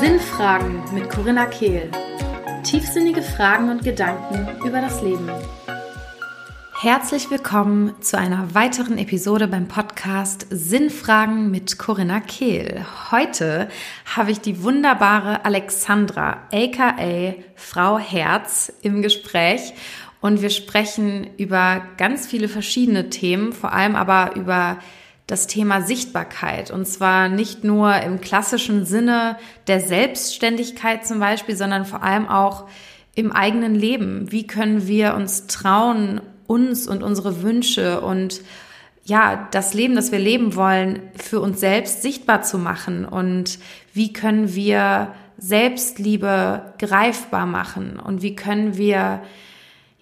Sinnfragen mit Corinna Kehl. Tiefsinnige Fragen und Gedanken über das Leben. Herzlich willkommen zu einer weiteren Episode beim Podcast Sinnfragen mit Corinna Kehl. Heute habe ich die wunderbare Alexandra, aka Frau Herz, im Gespräch und wir sprechen über ganz viele verschiedene Themen, vor allem aber über das Thema Sichtbarkeit. Und zwar nicht nur im klassischen Sinne der Selbstständigkeit zum Beispiel, sondern vor allem auch im eigenen Leben. Wie können wir uns trauen, uns und unsere Wünsche und ja, das Leben, das wir leben wollen, für uns selbst sichtbar zu machen? Und wie können wir Selbstliebe greifbar machen? Und wie können wir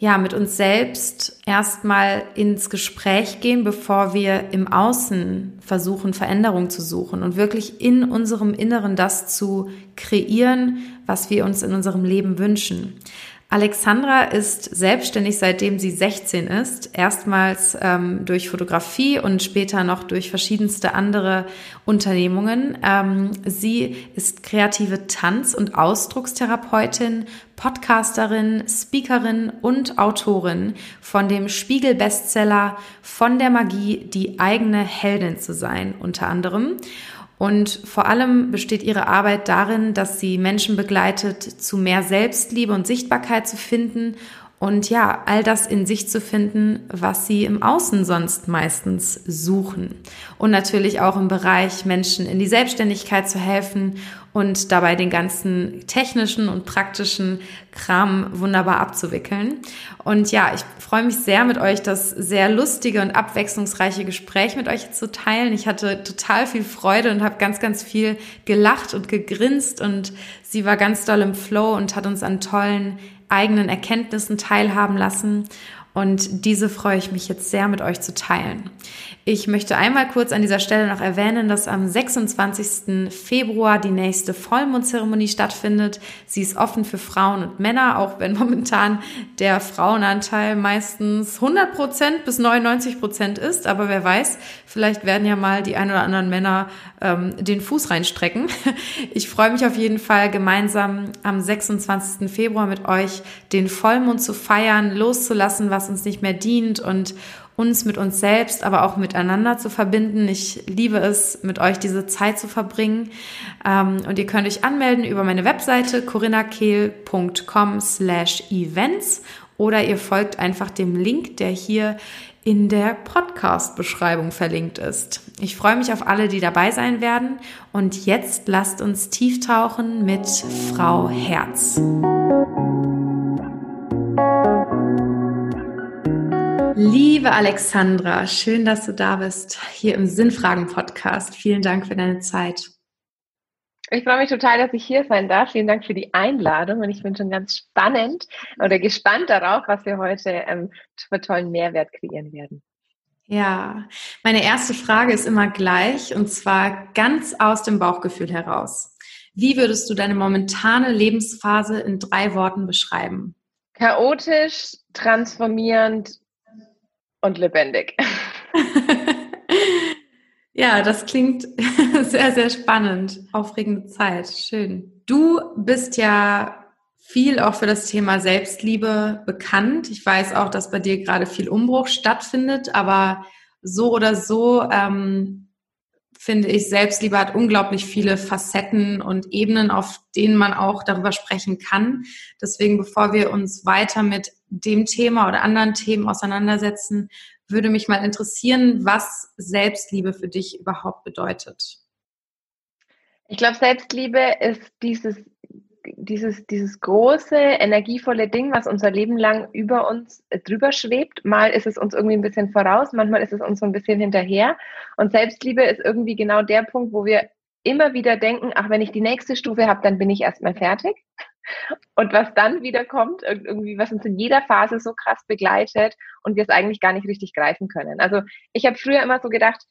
ja, mit uns selbst erstmal ins Gespräch gehen, bevor wir im Außen versuchen, Veränderung zu suchen und wirklich in unserem Inneren das zu kreieren, was wir uns in unserem Leben wünschen. Alexandra ist selbstständig, seitdem sie 16 ist. Erstmals ähm, durch Fotografie und später noch durch verschiedenste andere Unternehmungen. Ähm, sie ist kreative Tanz- und Ausdruckstherapeutin, Podcasterin, Speakerin und Autorin von dem Spiegel-Bestseller Von der Magie, die eigene Heldin zu sein, unter anderem. Und vor allem besteht ihre Arbeit darin, dass sie Menschen begleitet, zu mehr Selbstliebe und Sichtbarkeit zu finden und ja, all das in sich zu finden, was sie im Außen sonst meistens suchen. Und natürlich auch im Bereich Menschen in die Selbstständigkeit zu helfen und dabei den ganzen technischen und praktischen Kram wunderbar abzuwickeln. Und ja, ich freue mich sehr mit euch, das sehr lustige und abwechslungsreiche Gespräch mit euch zu teilen. Ich hatte total viel Freude und habe ganz, ganz viel gelacht und gegrinst und sie war ganz doll im Flow und hat uns an tollen eigenen Erkenntnissen teilhaben lassen. Und diese freue ich mich jetzt sehr mit euch zu teilen. Ich möchte einmal kurz an dieser Stelle noch erwähnen, dass am 26. Februar die nächste Vollmondzeremonie stattfindet. Sie ist offen für Frauen und Männer, auch wenn momentan der Frauenanteil meistens 100 Prozent bis 99 Prozent ist. Aber wer weiß, vielleicht werden ja mal die ein oder anderen Männer ähm, den Fuß reinstrecken. Ich freue mich auf jeden Fall gemeinsam am 26. Februar mit euch den Vollmond zu feiern, loszulassen, was uns nicht mehr dient und uns mit uns selbst, aber auch miteinander zu verbinden. Ich liebe es, mit euch diese Zeit zu verbringen. Ähm, und ihr könnt euch anmelden über meine Webseite corinnakehl.com slash events oder ihr folgt einfach dem Link, der hier in der Podcast-Beschreibung verlinkt ist. Ich freue mich auf alle, die dabei sein werden. Und jetzt lasst uns tief tauchen mit Frau Herz. Liebe Alexandra, schön, dass du da bist, hier im Sinnfragen-Podcast. Vielen Dank für deine Zeit. Ich freue mich total, dass ich hier sein darf. Vielen Dank für die Einladung und ich bin schon ganz spannend oder gespannt darauf, was wir heute ähm, für tollen Mehrwert kreieren werden. Ja, meine erste Frage ist immer gleich und zwar ganz aus dem Bauchgefühl heraus. Wie würdest du deine momentane Lebensphase in drei Worten beschreiben? Chaotisch, transformierend und lebendig. ja, das klingt sehr, sehr spannend. Aufregende Zeit. Schön. Du bist ja viel auch für das Thema Selbstliebe bekannt. Ich weiß auch, dass bei dir gerade viel Umbruch stattfindet, aber so oder so ähm, finde ich, Selbstliebe hat unglaublich viele Facetten und Ebenen, auf denen man auch darüber sprechen kann. Deswegen, bevor wir uns weiter mit dem Thema oder anderen Themen auseinandersetzen, würde mich mal interessieren, was Selbstliebe für dich überhaupt bedeutet. Ich glaube, Selbstliebe ist dieses dieses, dieses große, energievolle Ding, was unser Leben lang über uns äh, drüber schwebt. Mal ist es uns irgendwie ein bisschen voraus, manchmal ist es uns so ein bisschen hinterher. Und Selbstliebe ist irgendwie genau der Punkt, wo wir immer wieder denken, ach, wenn ich die nächste Stufe habe, dann bin ich erstmal fertig. Und was dann wieder kommt, irgendwie, was uns in jeder Phase so krass begleitet und wir es eigentlich gar nicht richtig greifen können. Also ich habe früher immer so gedacht,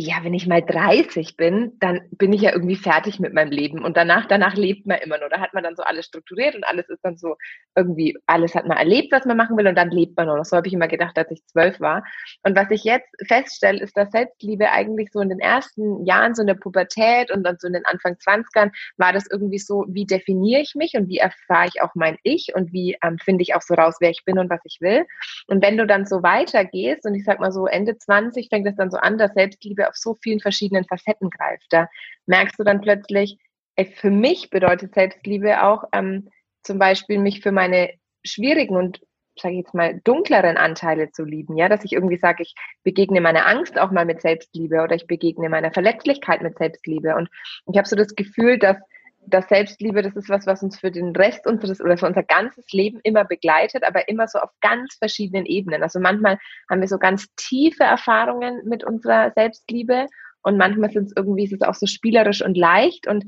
ja, wenn ich mal 30 bin, dann bin ich ja irgendwie fertig mit meinem Leben und danach, danach lebt man immer nur. Da hat man dann so alles strukturiert und alles ist dann so irgendwie, alles hat man erlebt, was man machen will und dann lebt man nur noch. So habe ich immer gedacht, als ich zwölf war. Und was ich jetzt feststelle, ist, dass Selbstliebe eigentlich so in den ersten Jahren, so in der Pubertät und dann so in den Anfang 20ern, war das irgendwie so, wie definiere ich mich und wie erfahre ich auch mein Ich und wie ähm, finde ich auch so raus, wer ich bin und was ich will. Und wenn du dann so weitergehst und ich sag mal so Ende 20 fängt es dann so an, dass Selbstliebe auf so vielen verschiedenen Facetten greift. Da merkst du dann plötzlich, ey, für mich bedeutet Selbstliebe auch ähm, zum Beispiel mich für meine schwierigen und sage ich jetzt mal, dunkleren Anteile zu lieben, ja, dass ich irgendwie sage, ich begegne meiner Angst auch mal mit Selbstliebe oder ich begegne meiner Verletzlichkeit mit Selbstliebe. Und ich habe so das Gefühl, dass dass Selbstliebe, das ist was, was uns für den Rest unseres oder für unser ganzes Leben immer begleitet, aber immer so auf ganz verschiedenen Ebenen. Also manchmal haben wir so ganz tiefe Erfahrungen mit unserer Selbstliebe und manchmal sind es irgendwie, ist es auch so spielerisch und leicht. Und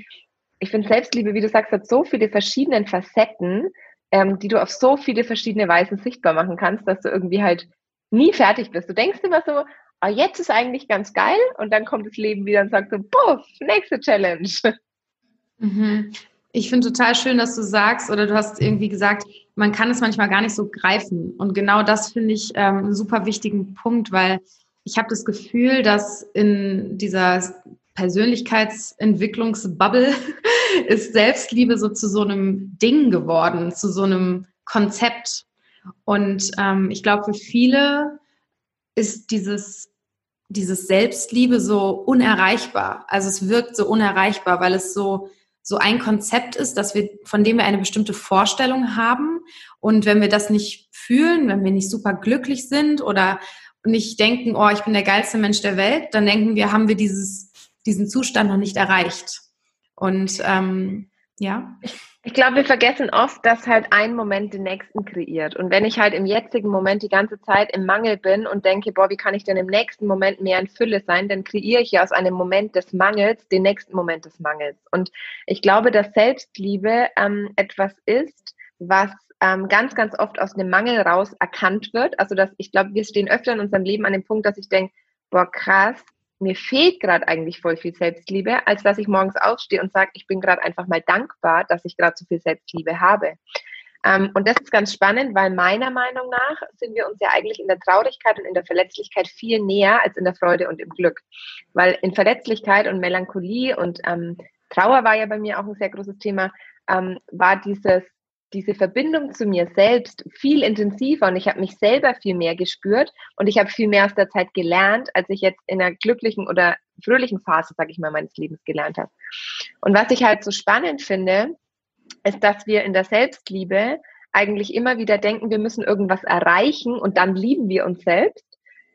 ich finde Selbstliebe, wie du sagst, hat so viele verschiedene Facetten, ähm, die du auf so viele verschiedene Weisen sichtbar machen kannst, dass du irgendwie halt nie fertig bist. Du denkst immer so, ah, jetzt ist eigentlich ganz geil und dann kommt das Leben wieder und sagt so, puff, nächste Challenge. Mhm. Ich finde total schön, dass du sagst, oder du hast irgendwie gesagt, man kann es manchmal gar nicht so greifen. Und genau das finde ich ähm, einen super wichtigen Punkt, weil ich habe das Gefühl, dass in dieser Persönlichkeitsentwicklungsbubble ist Selbstliebe so zu so einem Ding geworden, zu so einem Konzept. Und ähm, ich glaube, für viele ist dieses dieses Selbstliebe so unerreichbar. Also es wirkt so unerreichbar, weil es so so ein Konzept ist, dass wir, von dem wir eine bestimmte Vorstellung haben. Und wenn wir das nicht fühlen, wenn wir nicht super glücklich sind oder nicht denken, oh, ich bin der geilste Mensch der Welt, dann denken wir, haben wir dieses, diesen Zustand noch nicht erreicht. Und ähm, ja. Glaube, wir vergessen oft, dass halt ein Moment den nächsten kreiert. Und wenn ich halt im jetzigen Moment die ganze Zeit im Mangel bin und denke, boah, wie kann ich denn im nächsten Moment mehr in Fülle sein, dann kreiere ich ja aus einem Moment des Mangels den nächsten Moment des Mangels. Und ich glaube, dass Selbstliebe ähm, etwas ist, was ähm, ganz, ganz oft aus dem Mangel raus erkannt wird. Also dass ich glaube, wir stehen öfter in unserem Leben an dem Punkt, dass ich denke, boah, krass, mir fehlt gerade eigentlich voll viel Selbstliebe, als dass ich morgens aufstehe und sage, ich bin gerade einfach mal dankbar, dass ich gerade so viel Selbstliebe habe. Ähm, und das ist ganz spannend, weil meiner Meinung nach sind wir uns ja eigentlich in der Traurigkeit und in der Verletzlichkeit viel näher als in der Freude und im Glück. Weil in Verletzlichkeit und Melancholie und ähm, Trauer war ja bei mir auch ein sehr großes Thema, ähm, war dieses diese Verbindung zu mir selbst viel intensiver und ich habe mich selber viel mehr gespürt und ich habe viel mehr aus der Zeit gelernt, als ich jetzt in einer glücklichen oder fröhlichen Phase, sage ich mal, meines Lebens gelernt habe. Und was ich halt so spannend finde, ist, dass wir in der Selbstliebe eigentlich immer wieder denken, wir müssen irgendwas erreichen und dann lieben wir uns selbst.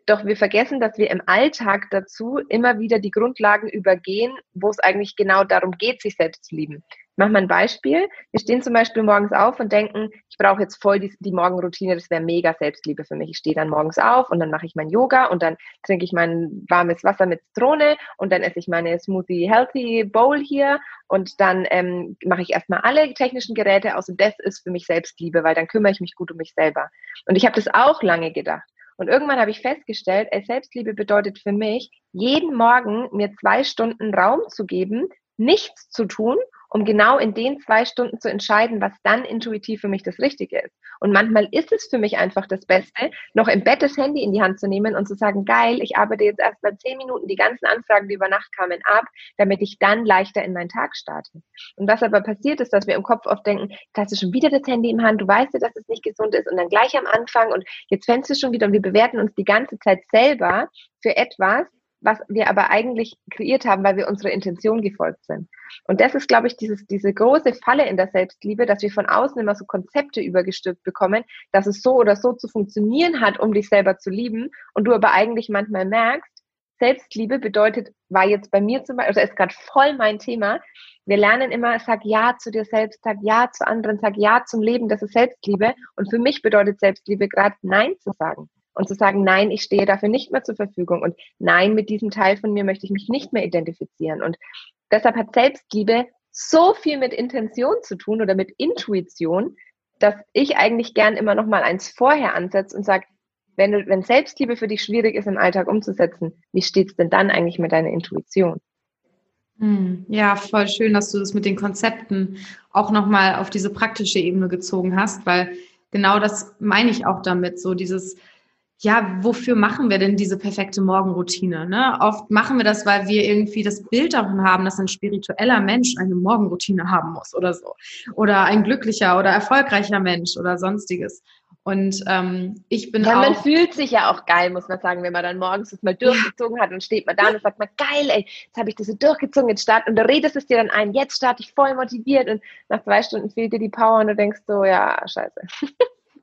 Doch wir vergessen, dass wir im Alltag dazu immer wieder die Grundlagen übergehen, wo es eigentlich genau darum geht, sich selbst zu lieben mache mal ein Beispiel. Wir stehen zum Beispiel morgens auf und denken, ich brauche jetzt voll die, die Morgenroutine, das wäre mega Selbstliebe für mich. Ich stehe dann morgens auf und dann mache ich mein Yoga und dann trinke ich mein warmes Wasser mit Zitrone und dann esse ich meine Smoothie Healthy Bowl hier und dann ähm, mache ich erstmal alle technischen Geräte aus und das ist für mich Selbstliebe, weil dann kümmere ich mich gut um mich selber. Und ich habe das auch lange gedacht. Und irgendwann habe ich festgestellt, ey, Selbstliebe bedeutet für mich, jeden Morgen mir zwei Stunden Raum zu geben, nichts zu tun um genau in den zwei Stunden zu entscheiden, was dann intuitiv für mich das Richtige ist. Und manchmal ist es für mich einfach das Beste, noch im Bett das Handy in die Hand zu nehmen und zu sagen, geil, ich arbeite jetzt erst mal zehn Minuten die ganzen Anfragen, die über Nacht kamen, ab, damit ich dann leichter in meinen Tag starte. Und was aber passiert ist, dass wir im Kopf oft denken, da hast du schon wieder das Handy im Hand, du weißt ja, dass es nicht gesund ist und dann gleich am Anfang und jetzt fängst du schon wieder und wir bewerten uns die ganze Zeit selber für etwas, was wir aber eigentlich kreiert haben, weil wir unserer Intention gefolgt sind. Und das ist, glaube ich, dieses, diese große Falle in der Selbstliebe, dass wir von außen immer so Konzepte übergestülpt bekommen, dass es so oder so zu funktionieren hat, um dich selber zu lieben. Und du aber eigentlich manchmal merkst, Selbstliebe bedeutet, war jetzt bei mir zum Beispiel, also ist gerade voll mein Thema. Wir lernen immer, sag Ja zu dir selbst, sag Ja zu anderen, sag Ja zum Leben, das ist Selbstliebe. Und für mich bedeutet Selbstliebe gerade Nein zu sagen und zu sagen, nein, ich stehe dafür nicht mehr zur Verfügung und nein, mit diesem Teil von mir möchte ich mich nicht mehr identifizieren. Und deshalb hat Selbstliebe so viel mit Intention zu tun oder mit Intuition, dass ich eigentlich gern immer noch mal eins vorher ansetze und sage, wenn, du, wenn Selbstliebe für dich schwierig ist im Alltag umzusetzen, wie steht es denn dann eigentlich mit deiner Intuition? Hm, ja, voll schön, dass du das mit den Konzepten auch nochmal auf diese praktische Ebene gezogen hast, weil genau das meine ich auch damit, so dieses, ja, wofür machen wir denn diese perfekte Morgenroutine? Ne? Oft machen wir das, weil wir irgendwie das Bild davon haben, dass ein spiritueller Mensch eine Morgenroutine haben muss oder so. Oder ein glücklicher oder erfolgreicher Mensch oder sonstiges. Und ähm, ich bin ja, auch. Man fühlt sich ja auch geil, muss man sagen, wenn man dann morgens das mal durchgezogen ja. hat und steht man da und sagt man, geil, ey, jetzt habe ich das so durchgezogen, jetzt start und du redest es dir dann ein, jetzt starte ich voll motiviert und nach zwei Stunden fehlt dir die Power und du denkst so, ja, scheiße.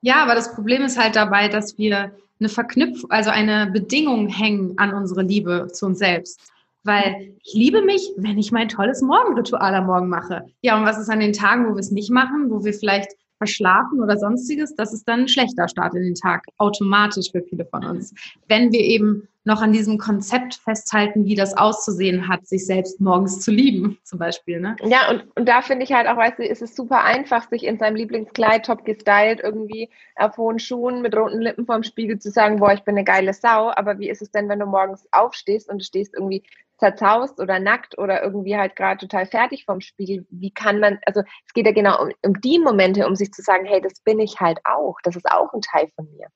Ja, aber das Problem ist halt dabei, dass wir eine Verknüpfung, also eine Bedingung hängen an unsere Liebe zu uns selbst. Weil ich liebe mich, wenn ich mein tolles Morgenritual am Morgen mache. Ja, und was ist an den Tagen, wo wir es nicht machen, wo wir vielleicht verschlafen oder sonstiges, das ist dann ein schlechter Start in den Tag, automatisch für viele von uns. Wenn wir eben noch an diesem Konzept festhalten, wie das auszusehen hat, sich selbst morgens zu lieben, zum Beispiel. Ne? Ja, und, und da finde ich halt auch, weißt du, ist es super einfach, sich in seinem Lieblingskleid top gestylt, irgendwie auf hohen Schuhen mit roten Lippen vorm Spiegel zu sagen, boah, ich bin eine geile Sau. Aber wie ist es denn, wenn du morgens aufstehst und du stehst irgendwie zerzaust oder nackt oder irgendwie halt gerade total fertig vom Spiegel, wie kann man, also es geht ja genau um, um die Momente, um sich zu sagen, hey, das bin ich halt auch, das ist auch ein Teil von mir.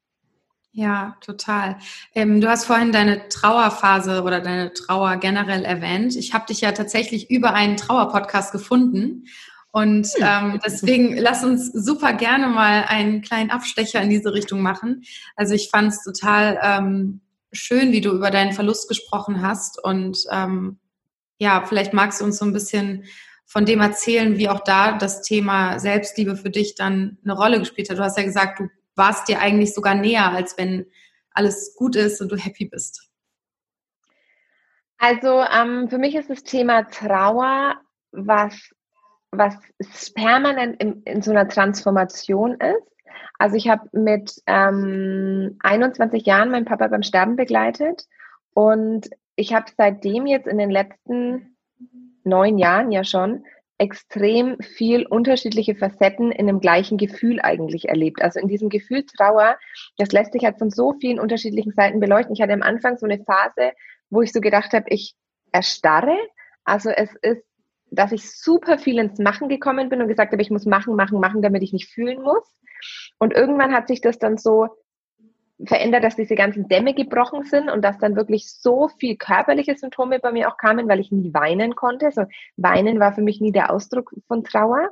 Ja, total. Ähm, du hast vorhin deine Trauerphase oder deine Trauer generell erwähnt. Ich habe dich ja tatsächlich über einen Trauerpodcast gefunden. Und hm. ähm, deswegen lass uns super gerne mal einen kleinen Abstecher in diese Richtung machen. Also ich fand es total ähm, schön, wie du über deinen Verlust gesprochen hast. Und ähm, ja, vielleicht magst du uns so ein bisschen von dem erzählen, wie auch da das Thema Selbstliebe für dich dann eine Rolle gespielt hat. Du hast ja gesagt, du warst dir eigentlich sogar näher, als wenn alles gut ist und du happy bist. Also ähm, für mich ist das Thema Trauer was, was permanent in, in so einer Transformation ist. Also ich habe mit ähm, 21 Jahren meinen Papa beim Sterben begleitet und ich habe seitdem jetzt in den letzten neun Jahren ja schon extrem viel unterschiedliche Facetten in dem gleichen Gefühl eigentlich erlebt. Also in diesem Gefühl Trauer, das lässt sich halt von so vielen unterschiedlichen Seiten beleuchten. Ich hatte am Anfang so eine Phase, wo ich so gedacht habe, ich erstarre. Also es ist, dass ich super viel ins Machen gekommen bin und gesagt habe, ich muss machen, machen, machen, damit ich nicht fühlen muss. Und irgendwann hat sich das dann so verändert, dass diese ganzen Dämme gebrochen sind und dass dann wirklich so viel körperliche Symptome bei mir auch kamen, weil ich nie weinen konnte. Also weinen war für mich nie der Ausdruck von Trauer.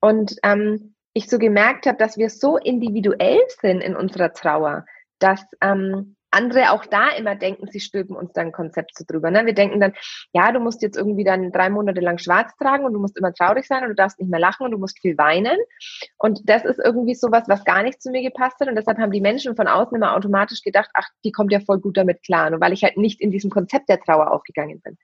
Und ähm, ich so gemerkt habe, dass wir so individuell sind in unserer Trauer, dass ähm, andere auch da immer denken, sie stülpen uns dann ein Konzept so drüber. Ne? Wir denken dann, ja, du musst jetzt irgendwie dann drei Monate lang schwarz tragen und du musst immer traurig sein und du darfst nicht mehr lachen und du musst viel weinen. Und das ist irgendwie sowas, was gar nicht zu mir gepasst hat. Und deshalb haben die Menschen von außen immer automatisch gedacht, ach, die kommt ja voll gut damit klar. Und weil ich halt nicht in diesem Konzept der Trauer aufgegangen bin.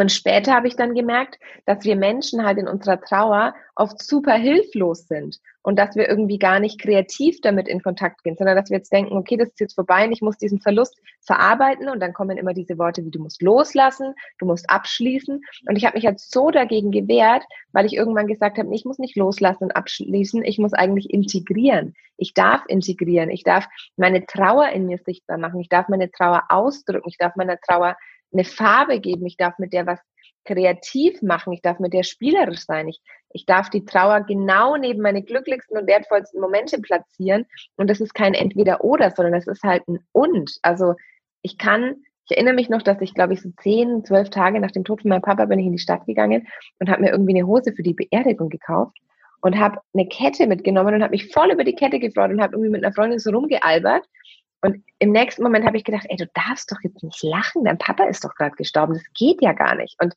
Und später habe ich dann gemerkt, dass wir Menschen halt in unserer Trauer oft super hilflos sind und dass wir irgendwie gar nicht kreativ damit in Kontakt gehen, sondern dass wir jetzt denken, okay, das ist jetzt vorbei und ich muss diesen Verlust verarbeiten und dann kommen immer diese Worte wie du musst loslassen, du musst abschließen und ich habe mich jetzt so dagegen gewehrt, weil ich irgendwann gesagt habe, ich muss nicht loslassen und abschließen, ich muss eigentlich integrieren. Ich darf integrieren, ich darf meine Trauer in mir sichtbar machen, ich darf meine Trauer ausdrücken, ich darf meiner Trauer eine Farbe geben, ich darf mit der was kreativ machen, ich darf mit der spielerisch sein, ich, ich darf die Trauer genau neben meine glücklichsten und wertvollsten Momente platzieren. Und das ist kein Entweder-Oder, sondern das ist halt ein Und. Also ich kann, ich erinnere mich noch, dass ich, glaube ich, so zehn, zwölf Tage nach dem Tod von meinem Papa bin ich in die Stadt gegangen und habe mir irgendwie eine Hose für die Beerdigung gekauft und habe eine Kette mitgenommen und habe mich voll über die Kette gefreut und habe irgendwie mit einer Freundin so rumgealbert und im nächsten Moment habe ich gedacht, ey, du darfst doch jetzt nicht lachen, dein Papa ist doch gerade gestorben, das geht ja gar nicht. Und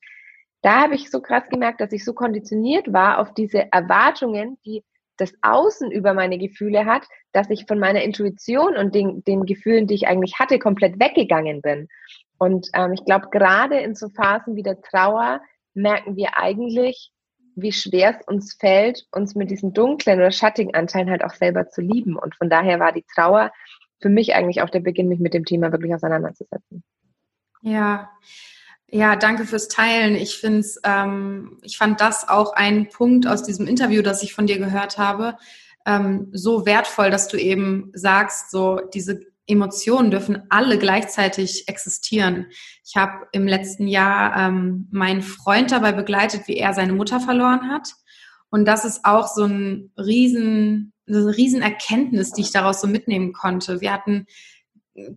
da habe ich so krass gemerkt, dass ich so konditioniert war auf diese Erwartungen, die das Außen über meine Gefühle hat, dass ich von meiner Intuition und den, den Gefühlen, die ich eigentlich hatte, komplett weggegangen bin. Und ähm, ich glaube, gerade in so Phasen wie der Trauer merken wir eigentlich, wie schwer es uns fällt, uns mit diesen dunklen oder schattigen Anteilen halt auch selber zu lieben. Und von daher war die Trauer für mich eigentlich auch der Beginn, mich mit dem Thema wirklich auseinanderzusetzen. Ja, ja, danke fürs Teilen. Ich finde ähm, ich fand das auch ein Punkt aus diesem Interview, das ich von dir gehört habe, ähm, so wertvoll, dass du eben sagst, so diese Emotionen dürfen alle gleichzeitig existieren. Ich habe im letzten Jahr ähm, meinen Freund dabei begleitet, wie er seine Mutter verloren hat. Und das ist auch so ein riesen, eine riesen Erkenntnis, die ich daraus so mitnehmen konnte. Wir hatten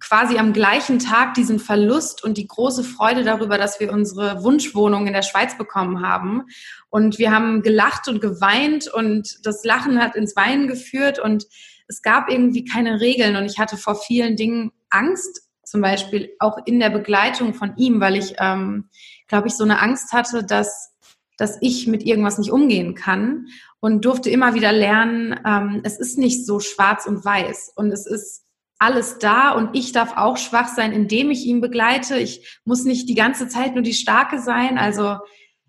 quasi am gleichen Tag diesen Verlust und die große Freude darüber, dass wir unsere Wunschwohnung in der Schweiz bekommen haben. Und wir haben gelacht und geweint und das Lachen hat ins Weinen geführt und es gab irgendwie keine Regeln und ich hatte vor vielen Dingen Angst, zum Beispiel auch in der Begleitung von ihm, weil ich, ähm, glaube ich, so eine Angst hatte, dass, dass ich mit irgendwas nicht umgehen kann und durfte immer wieder lernen, ähm, es ist nicht so schwarz und weiß und es ist alles da und ich darf auch schwach sein, indem ich ihn begleite. Ich muss nicht die ganze Zeit nur die Starke sein. Also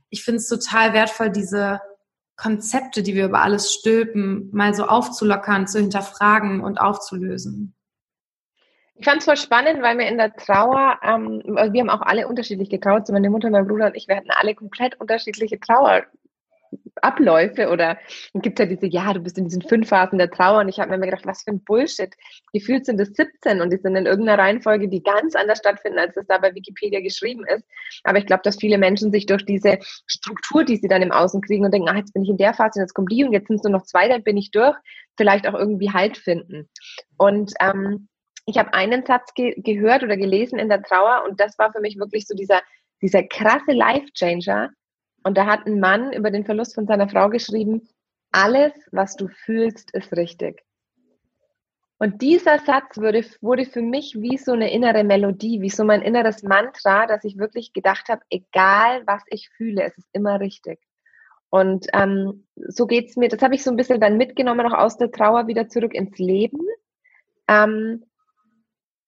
ich finde es total wertvoll, diese Konzepte, die wir über alles stülpen, mal so aufzulockern, zu hinterfragen und aufzulösen. Ich fand es voll spannend, weil wir in der Trauer, ähm, wir haben auch alle unterschiedlich getraut, so meine Mutter, mein Bruder und ich, wir hatten alle komplett unterschiedliche Trauer, Abläufe oder dann gibt ja diese, ja, du bist in diesen fünf Phasen der Trauer und ich habe mir immer gedacht, was für ein Bullshit. Gefühlt sind es 17 und die sind in irgendeiner Reihenfolge, die ganz anders stattfinden, als das da bei Wikipedia geschrieben ist. Aber ich glaube, dass viele Menschen sich durch diese Struktur, die sie dann im Außen kriegen und denken, ah, jetzt bin ich in der Phase und jetzt kommt die und jetzt sind es nur noch zwei, dann bin ich durch, vielleicht auch irgendwie Halt finden. Und ähm, ich habe einen Satz ge gehört oder gelesen in der Trauer und das war für mich wirklich so dieser, dieser krasse Life-Changer, und da hat ein Mann über den Verlust von seiner Frau geschrieben, alles, was du fühlst, ist richtig. Und dieser Satz wurde, wurde für mich wie so eine innere Melodie, wie so mein inneres Mantra, dass ich wirklich gedacht habe, egal was ich fühle, es ist immer richtig. Und ähm, so geht's mir, das habe ich so ein bisschen dann mitgenommen, auch aus der Trauer wieder zurück ins Leben. Ähm,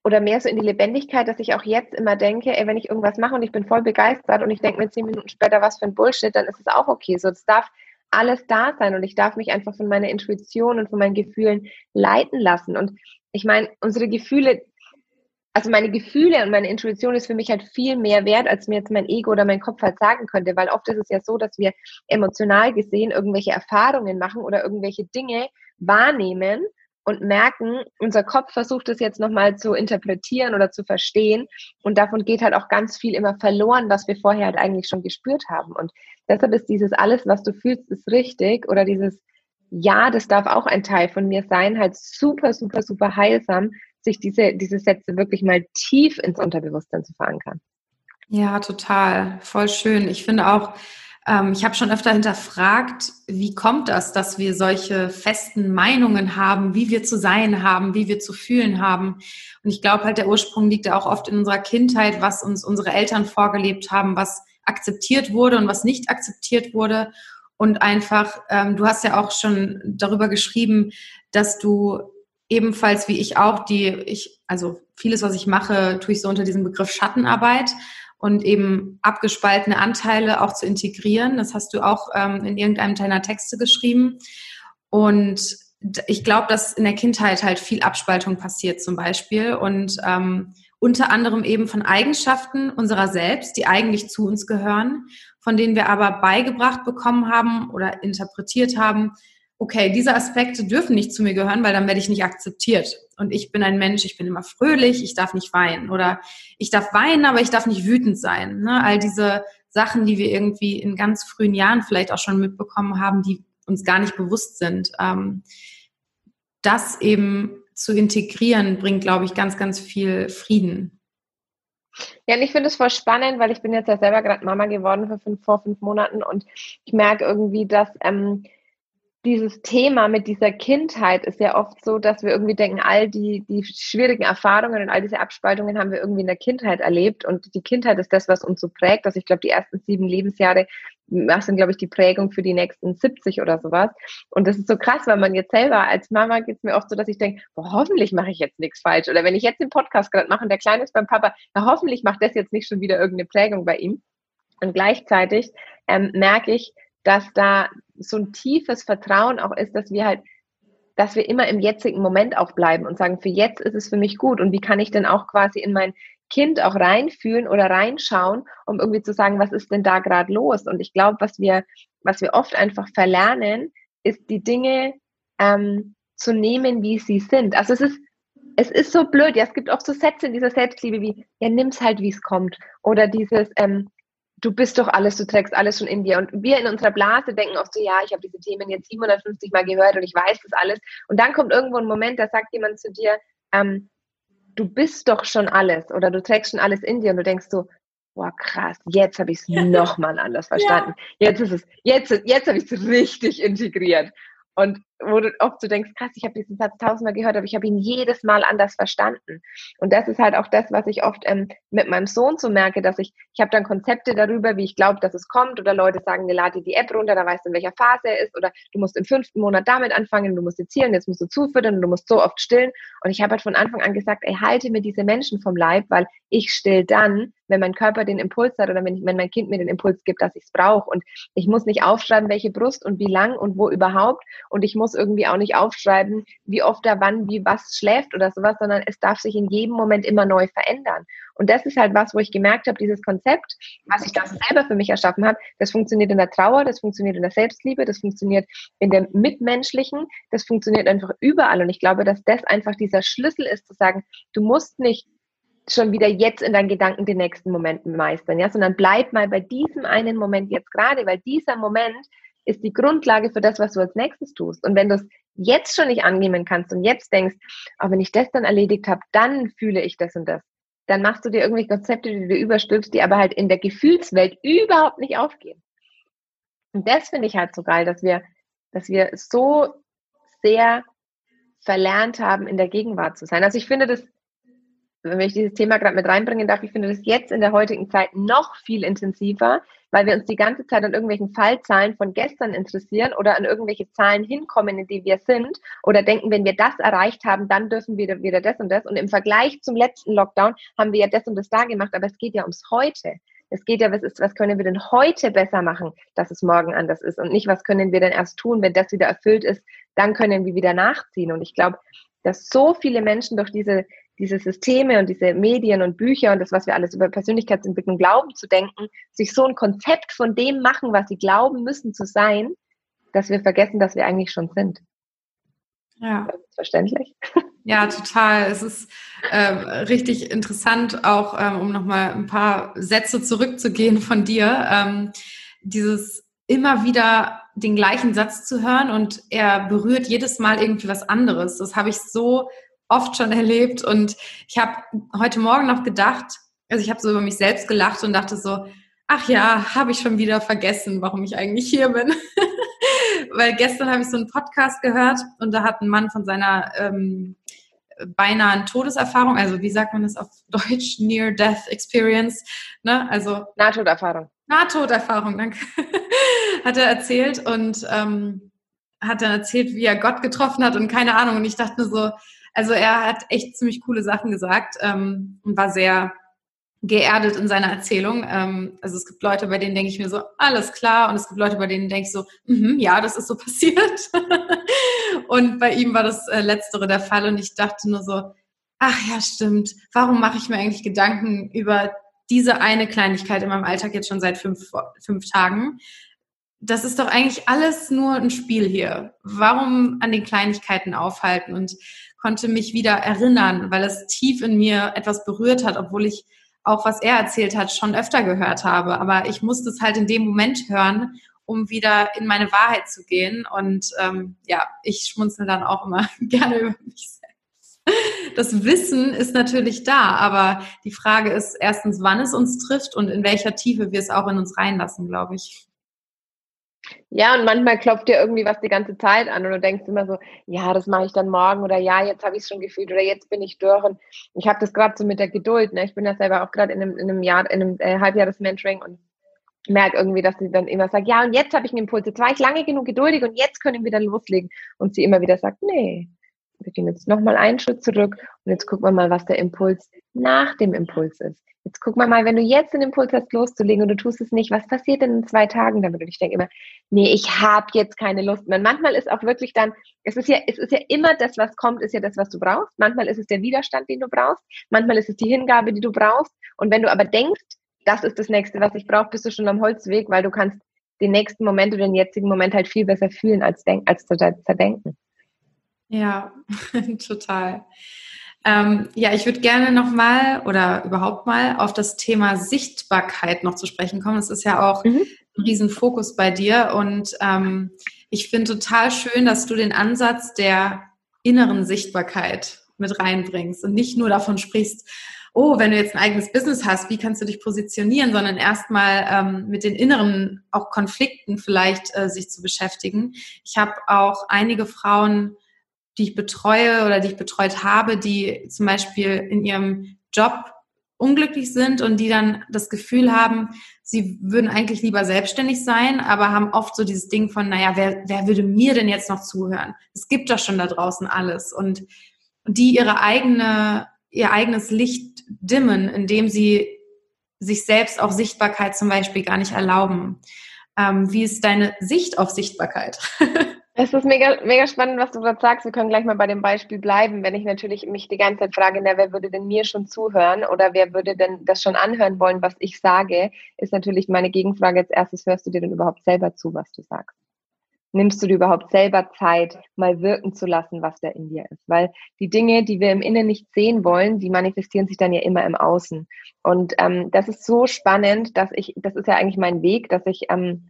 oder mehr so in die Lebendigkeit, dass ich auch jetzt immer denke, ey, wenn ich irgendwas mache und ich bin voll begeistert und ich denke mir zehn Minuten später, was für ein Bullshit, dann ist es auch okay. So, es darf alles da sein und ich darf mich einfach von meiner Intuition und von meinen Gefühlen leiten lassen. Und ich meine, unsere Gefühle, also meine Gefühle und meine Intuition ist für mich halt viel mehr wert, als mir jetzt mein Ego oder mein Kopf halt sagen könnte, weil oft ist es ja so, dass wir emotional gesehen irgendwelche Erfahrungen machen oder irgendwelche Dinge wahrnehmen und merken, unser Kopf versucht es jetzt nochmal zu interpretieren oder zu verstehen. Und davon geht halt auch ganz viel immer verloren, was wir vorher halt eigentlich schon gespürt haben. Und deshalb ist dieses alles, was du fühlst, ist richtig oder dieses Ja, das darf auch ein Teil von mir sein, halt super, super, super heilsam, sich diese, diese Sätze wirklich mal tief ins Unterbewusstsein zu verankern. Ja, total. Voll schön. Ich finde auch, ähm, ich habe schon öfter hinterfragt, wie kommt das, dass wir solche festen Meinungen haben, wie wir zu sein haben, wie wir zu fühlen haben. Und ich glaube halt, der Ursprung liegt ja auch oft in unserer Kindheit, was uns unsere Eltern vorgelebt haben, was akzeptiert wurde und was nicht akzeptiert wurde. Und einfach, ähm, du hast ja auch schon darüber geschrieben, dass du ebenfalls wie ich auch, die ich, also vieles, was ich mache, tue ich so unter diesem Begriff Schattenarbeit und eben abgespaltene Anteile auch zu integrieren. Das hast du auch ähm, in irgendeinem deiner Texte geschrieben. Und ich glaube, dass in der Kindheit halt viel Abspaltung passiert zum Beispiel und ähm, unter anderem eben von Eigenschaften unserer selbst, die eigentlich zu uns gehören, von denen wir aber beigebracht bekommen haben oder interpretiert haben, okay, diese Aspekte dürfen nicht zu mir gehören, weil dann werde ich nicht akzeptiert. Und ich bin ein Mensch, ich bin immer fröhlich, ich darf nicht weinen. Oder ich darf weinen, aber ich darf nicht wütend sein. Ne? All diese Sachen, die wir irgendwie in ganz frühen Jahren vielleicht auch schon mitbekommen haben, die uns gar nicht bewusst sind. Ähm, das eben zu integrieren, bringt, glaube ich, ganz, ganz viel Frieden. Ja, und ich finde es voll spannend, weil ich bin jetzt ja selber gerade Mama geworden vor fünf, vor fünf Monaten und ich merke irgendwie, dass ähm, dieses Thema mit dieser Kindheit ist ja oft so, dass wir irgendwie denken, all die, die schwierigen Erfahrungen und all diese Abspaltungen haben wir irgendwie in der Kindheit erlebt. Und die Kindheit ist das, was uns so prägt. Also ich glaube, die ersten sieben Lebensjahre sind, glaube ich, die Prägung für die nächsten 70 oder sowas. Und das ist so krass, weil man jetzt selber, als Mama geht es mir oft so, dass ich denke, hoffentlich mache ich jetzt nichts falsch. Oder wenn ich jetzt den Podcast gerade mache und der Kleine ist beim Papa, na, hoffentlich macht das jetzt nicht schon wieder irgendeine Prägung bei ihm. Und gleichzeitig ähm, merke ich, dass da so ein tiefes Vertrauen auch ist, dass wir halt, dass wir immer im jetzigen Moment auch bleiben und sagen, für jetzt ist es für mich gut und wie kann ich denn auch quasi in mein Kind auch reinfühlen oder reinschauen, um irgendwie zu sagen, was ist denn da gerade los? Und ich glaube, was wir, was wir oft einfach verlernen, ist die Dinge ähm, zu nehmen, wie sie sind. Also es ist, es ist so blöd. Ja, es gibt oft so Sätze in dieser Selbstliebe wie, ja, nimm's halt, wie es kommt. Oder dieses, ähm, du bist doch alles, du trägst alles schon in dir. Und wir in unserer Blase denken oft so, ja, ich habe diese Themen jetzt 750 Mal gehört und ich weiß das alles. Und dann kommt irgendwo ein Moment, da sagt jemand zu dir, ähm, du bist doch schon alles oder du trägst schon alles in dir und du denkst so, boah, krass, jetzt habe ich es ja. nochmal anders verstanden. Ja. Jetzt ist es, jetzt, jetzt habe ich es richtig integriert. Und wo du oft so denkst, krass, ich habe diesen Satz tausendmal gehört, aber ich habe ihn jedes Mal anders verstanden. Und das ist halt auch das, was ich oft ähm, mit meinem Sohn so merke, dass ich, ich habe dann Konzepte darüber, wie ich glaube, dass es kommt, oder Leute sagen, ne, lade die App runter, da weißt du, in welcher Phase er ist, oder du musst im fünften Monat damit anfangen, du musst und jetzt musst du zufüttern du musst so oft stillen. Und ich habe halt von Anfang an gesagt, ey, halte mir diese Menschen vom Leib, weil ich still dann, wenn mein Körper den Impuls hat oder wenn, ich, wenn mein Kind mir den Impuls gibt, dass ich es brauche. Und ich muss nicht aufschreiben, welche Brust und wie lang und wo überhaupt. Und ich muss irgendwie auch nicht aufschreiben, wie oft er wann, wie was schläft oder sowas, sondern es darf sich in jedem Moment immer neu verändern. Und das ist halt was, wo ich gemerkt habe, dieses Konzept, was ich da selber für mich erschaffen habe, das funktioniert in der Trauer, das funktioniert in der Selbstliebe, das funktioniert in dem Mitmenschlichen, das funktioniert einfach überall. Und ich glaube, dass das einfach dieser Schlüssel ist, zu sagen, du musst nicht schon wieder jetzt in deinen Gedanken den nächsten Moment meistern, ja, sondern bleib mal bei diesem einen Moment jetzt gerade, weil dieser Moment ist die Grundlage für das, was du als nächstes tust. Und wenn du es jetzt schon nicht annehmen kannst und jetzt denkst, aber wenn ich das dann erledigt habe, dann fühle ich das und das, dann machst du dir irgendwelche Konzepte, die du überstülpst, die aber halt in der Gefühlswelt überhaupt nicht aufgehen. Und das finde ich halt so geil, dass wir, dass wir so sehr verlernt haben, in der Gegenwart zu sein. Also ich finde das wenn ich dieses Thema gerade mit reinbringen darf, ich finde das jetzt in der heutigen Zeit noch viel intensiver, weil wir uns die ganze Zeit an irgendwelchen Fallzahlen von gestern interessieren oder an irgendwelche Zahlen hinkommen, in die wir sind oder denken, wenn wir das erreicht haben, dann dürfen wir wieder das und das. Und im Vergleich zum letzten Lockdown haben wir ja das und das da gemacht, aber es geht ja ums Heute. Es geht ja, was ist, was können wir denn heute besser machen, dass es morgen anders ist und nicht, was können wir denn erst tun, wenn das wieder erfüllt ist, dann können wir wieder nachziehen. Und ich glaube, dass so viele Menschen durch diese diese Systeme und diese Medien und Bücher und das, was wir alles über Persönlichkeitsentwicklung glauben zu denken, sich so ein Konzept von dem machen, was sie glauben müssen zu sein, dass wir vergessen, dass wir eigentlich schon sind. Ja. Verständlich. Ja, total. Es ist äh, richtig interessant, auch ähm, um nochmal ein paar Sätze zurückzugehen von dir. Ähm, dieses immer wieder den gleichen Satz zu hören und er berührt jedes Mal irgendwie was anderes. Das habe ich so oft schon erlebt und ich habe heute Morgen noch gedacht, also ich habe so über mich selbst gelacht und dachte so, ach ja, habe ich schon wieder vergessen, warum ich eigentlich hier bin. Weil gestern habe ich so einen Podcast gehört und da hat ein Mann von seiner ähm, beinahe Todeserfahrung, also wie sagt man das auf Deutsch, Near Death Experience, ne? Also Nahtoderfahrung. Nahtoderfahrung, danke. hat er erzählt und ähm, hat dann erzählt, wie er Gott getroffen hat und keine Ahnung. Und ich dachte nur so, also er hat echt ziemlich coole Sachen gesagt ähm, und war sehr geerdet in seiner Erzählung. Ähm, also es gibt Leute, bei denen denke ich mir so, alles klar. Und es gibt Leute, bei denen denke ich so, mm ja, das ist so passiert. und bei ihm war das äh, Letztere der Fall. Und ich dachte nur so, ach ja, stimmt. Warum mache ich mir eigentlich Gedanken über diese eine Kleinigkeit in meinem Alltag jetzt schon seit fünf, fünf Tagen? Das ist doch eigentlich alles nur ein Spiel hier. Warum an den Kleinigkeiten aufhalten? Und konnte mich wieder erinnern, weil es tief in mir etwas berührt hat, obwohl ich auch, was er erzählt hat, schon öfter gehört habe. Aber ich musste es halt in dem Moment hören, um wieder in meine Wahrheit zu gehen. Und ähm, ja, ich schmunzel dann auch immer gerne über mich selbst. Das Wissen ist natürlich da, aber die Frage ist erstens, wann es uns trifft und in welcher Tiefe wir es auch in uns reinlassen, glaube ich. Ja, und manchmal klopft dir irgendwie was die ganze Zeit an und du denkst immer so, ja, das mache ich dann morgen oder ja, jetzt habe ich es schon gefühlt oder jetzt bin ich durch. Und ich habe das gerade so mit der Geduld. Ne? Ich bin ja selber auch gerade in einem, in einem Jahr, in einem äh, Halbjahres-Mentoring und merke irgendwie, dass sie dann immer sagt, ja, und jetzt habe ich einen Impuls. Jetzt war ich lange genug geduldig und jetzt können wir dann loslegen. Und sie immer wieder sagt, nee, wir gehen jetzt nochmal einen Schritt zurück und jetzt gucken wir mal, was der Impuls nach dem Impuls ist. Jetzt guck mal mal, wenn du jetzt den Impuls hast, loszulegen und du tust es nicht, was passiert denn in zwei Tagen damit? Und ich denke immer, nee, ich habe jetzt keine Lust mehr. manchmal ist auch wirklich dann, es ist ja, es ist ja immer das, was kommt, ist ja das, was du brauchst. Manchmal ist es der Widerstand, den du brauchst. Manchmal ist es die Hingabe, die du brauchst. Und wenn du aber denkst, das ist das nächste, was ich brauche, bist du schon am Holzweg, weil du kannst den nächsten Moment oder den jetzigen Moment halt viel besser fühlen als, denk, als zu zerdenken. Ja, total. Ähm, ja, ich würde gerne nochmal oder überhaupt mal auf das Thema Sichtbarkeit noch zu sprechen kommen. Das ist ja auch mhm. ein Riesenfokus bei dir und ähm, ich finde total schön, dass du den Ansatz der inneren Sichtbarkeit mit reinbringst und nicht nur davon sprichst, oh, wenn du jetzt ein eigenes Business hast, wie kannst du dich positionieren, sondern erstmal ähm, mit den inneren auch Konflikten vielleicht äh, sich zu beschäftigen. Ich habe auch einige Frauen die ich betreue oder die ich betreut habe, die zum Beispiel in ihrem Job unglücklich sind und die dann das Gefühl haben, sie würden eigentlich lieber selbstständig sein, aber haben oft so dieses Ding von, naja, wer, wer würde mir denn jetzt noch zuhören? Es gibt doch schon da draußen alles. Und die ihre eigene, ihr eigenes Licht dimmen, indem sie sich selbst auch Sichtbarkeit zum Beispiel gar nicht erlauben. Ähm, wie ist deine Sicht auf Sichtbarkeit? Es ist mega, mega spannend, was du gerade sagst. Wir können gleich mal bei dem Beispiel bleiben. Wenn ich natürlich mich die ganze Zeit frage, na, wer würde denn mir schon zuhören oder wer würde denn das schon anhören wollen, was ich sage, ist natürlich meine Gegenfrage als erstes, hörst du dir denn überhaupt selber zu, was du sagst? Nimmst du dir überhaupt selber Zeit, mal wirken zu lassen, was da in dir ist? Weil die Dinge, die wir im Innen nicht sehen wollen, die manifestieren sich dann ja immer im Außen. Und ähm, das ist so spannend, dass ich, das ist ja eigentlich mein Weg, dass ich ähm,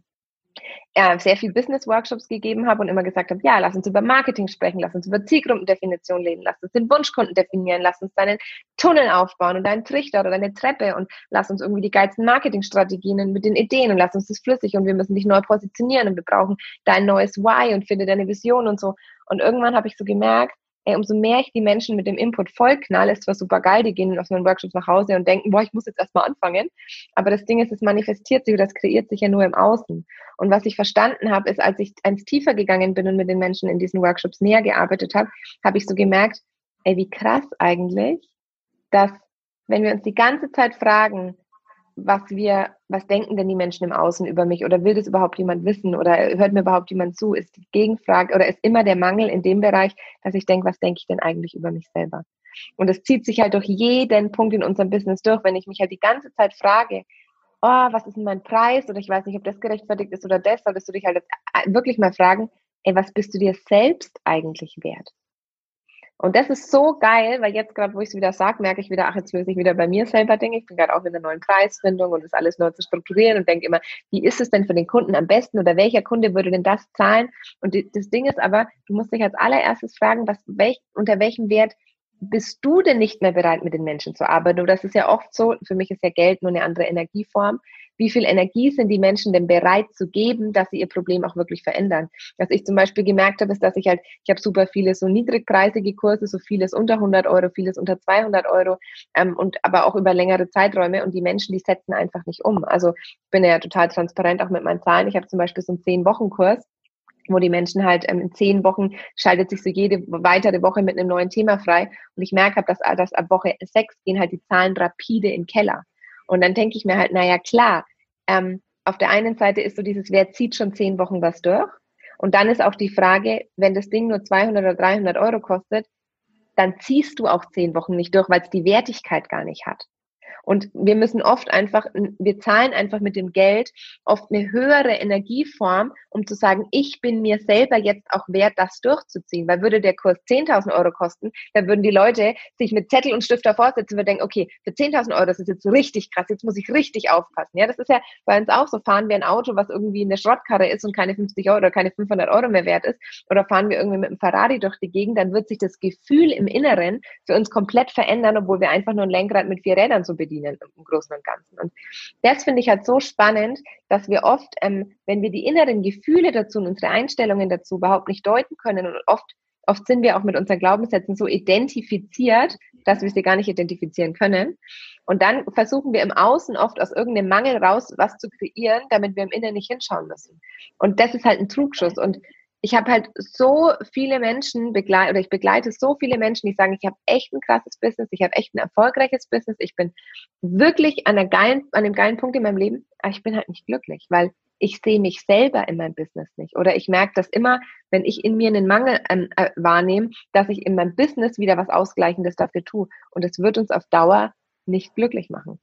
ja, sehr viel Business-Workshops gegeben habe und immer gesagt habe, ja, lass uns über Marketing sprechen, lass uns über Zielgruppendefinition reden, lass uns den Wunschkunden definieren, lass uns deinen Tunnel aufbauen und deinen Trichter oder deine Treppe und lass uns irgendwie die geilsten Marketingstrategien mit den Ideen und lass uns das flüssig und wir müssen dich neu positionieren und wir brauchen dein neues Why und finde deine Vision und so. Und irgendwann habe ich so gemerkt, ey, umso mehr ich die Menschen mit dem Input vollknall, ist zwar super geil, die gehen aus meinen Workshops nach Hause und denken, boah, ich muss jetzt erstmal anfangen. Aber das Ding ist, es manifestiert sich oder das kreiert sich ja nur im Außen. Und was ich verstanden habe, ist, als ich eins tiefer gegangen bin und mit den Menschen in diesen Workshops näher gearbeitet habe, habe ich so gemerkt, ey, wie krass eigentlich, dass wenn wir uns die ganze Zeit fragen, was wir, was denken denn die Menschen im Außen über mich? Oder will das überhaupt jemand wissen? Oder hört mir überhaupt jemand zu, ist die Gegenfrage oder ist immer der Mangel in dem Bereich, dass ich denke, was denke ich denn eigentlich über mich selber? Und es zieht sich halt durch jeden Punkt in unserem Business durch, wenn ich mich halt die ganze Zeit frage, oh, was ist denn mein Preis? Oder ich weiß nicht, ob das gerechtfertigt ist oder das, solltest du dich halt wirklich mal fragen, ey, was bist du dir selbst eigentlich wert? Und das ist so geil, weil jetzt gerade, wo ich es wieder sage, merke ich wieder, ach, jetzt löse ich wieder bei mir selber Dinge. Ich bin gerade auch in der neuen Preisfindung und das alles neu zu strukturieren und denke immer, wie ist es denn für den Kunden am besten oder welcher Kunde würde denn das zahlen? Und das Ding ist aber, du musst dich als allererstes fragen, was, welch, unter welchem Wert bist du denn nicht mehr bereit, mit den Menschen zu arbeiten? Und das ist ja oft so, für mich ist ja Geld nur eine andere Energieform wie viel Energie sind die Menschen denn bereit zu geben, dass sie ihr Problem auch wirklich verändern. Was ich zum Beispiel gemerkt habe, ist, dass ich halt, ich habe super viele so niedrigpreisige Kurse, so vieles unter 100 Euro, vieles unter 200 Euro ähm, und aber auch über längere Zeiträume und die Menschen, die setzen einfach nicht um. Also ich bin ja total transparent auch mit meinen Zahlen. Ich habe zum Beispiel so einen 10-Wochen-Kurs wo die Menschen halt ähm, in zehn Wochen schaltet sich so jede weitere Woche mit einem neuen Thema frei. Und ich merke, dass, dass ab Woche sechs gehen halt die Zahlen rapide in den Keller. Und dann denke ich mir halt, naja, klar, ähm, auf der einen Seite ist so dieses, wer zieht schon zehn Wochen was durch? Und dann ist auch die Frage, wenn das Ding nur 200 oder 300 Euro kostet, dann ziehst du auch zehn Wochen nicht durch, weil es die Wertigkeit gar nicht hat. Und wir müssen oft einfach, wir zahlen einfach mit dem Geld oft eine höhere Energieform, um zu sagen, ich bin mir selber jetzt auch wert, das durchzuziehen. Weil würde der Kurs 10.000 Euro kosten, dann würden die Leute sich mit Zettel und Stift davor setzen und denken, okay, für 10.000 Euro, das ist jetzt richtig krass, jetzt muss ich richtig aufpassen. Ja, das ist ja bei uns auch so, fahren wir ein Auto, was irgendwie eine Schrottkarre ist und keine 50 Euro oder keine 500 Euro mehr wert ist, oder fahren wir irgendwie mit einem Ferrari durch die Gegend, dann wird sich das Gefühl im Inneren für uns komplett verändern, obwohl wir einfach nur ein Lenkrad mit vier Rädern so bedienen bedienen im Großen und Ganzen. Und das finde ich halt so spannend, dass wir oft, ähm, wenn wir die inneren Gefühle dazu und unsere Einstellungen dazu überhaupt nicht deuten können und oft Oft sind wir auch mit unseren Glaubenssätzen so identifiziert, dass wir sie gar nicht identifizieren können. Und dann versuchen wir im Außen oft aus irgendeinem Mangel raus was zu kreieren, damit wir im Inneren nicht hinschauen müssen. Und das ist halt ein Trugschuss. Und ich habe halt so viele Menschen begleitet oder ich begleite so viele Menschen, die sagen, ich habe echt ein krasses Business, ich habe echt ein erfolgreiches Business, ich bin wirklich an, einer geilen, an einem geilen Punkt in meinem Leben, aber ich bin halt nicht glücklich, weil ich sehe mich selber in meinem Business nicht. Oder ich merke dass immer, wenn ich in mir einen Mangel ähm, äh, wahrnehme, dass ich in meinem Business wieder was Ausgleichendes dafür tue. Und es wird uns auf Dauer nicht glücklich machen.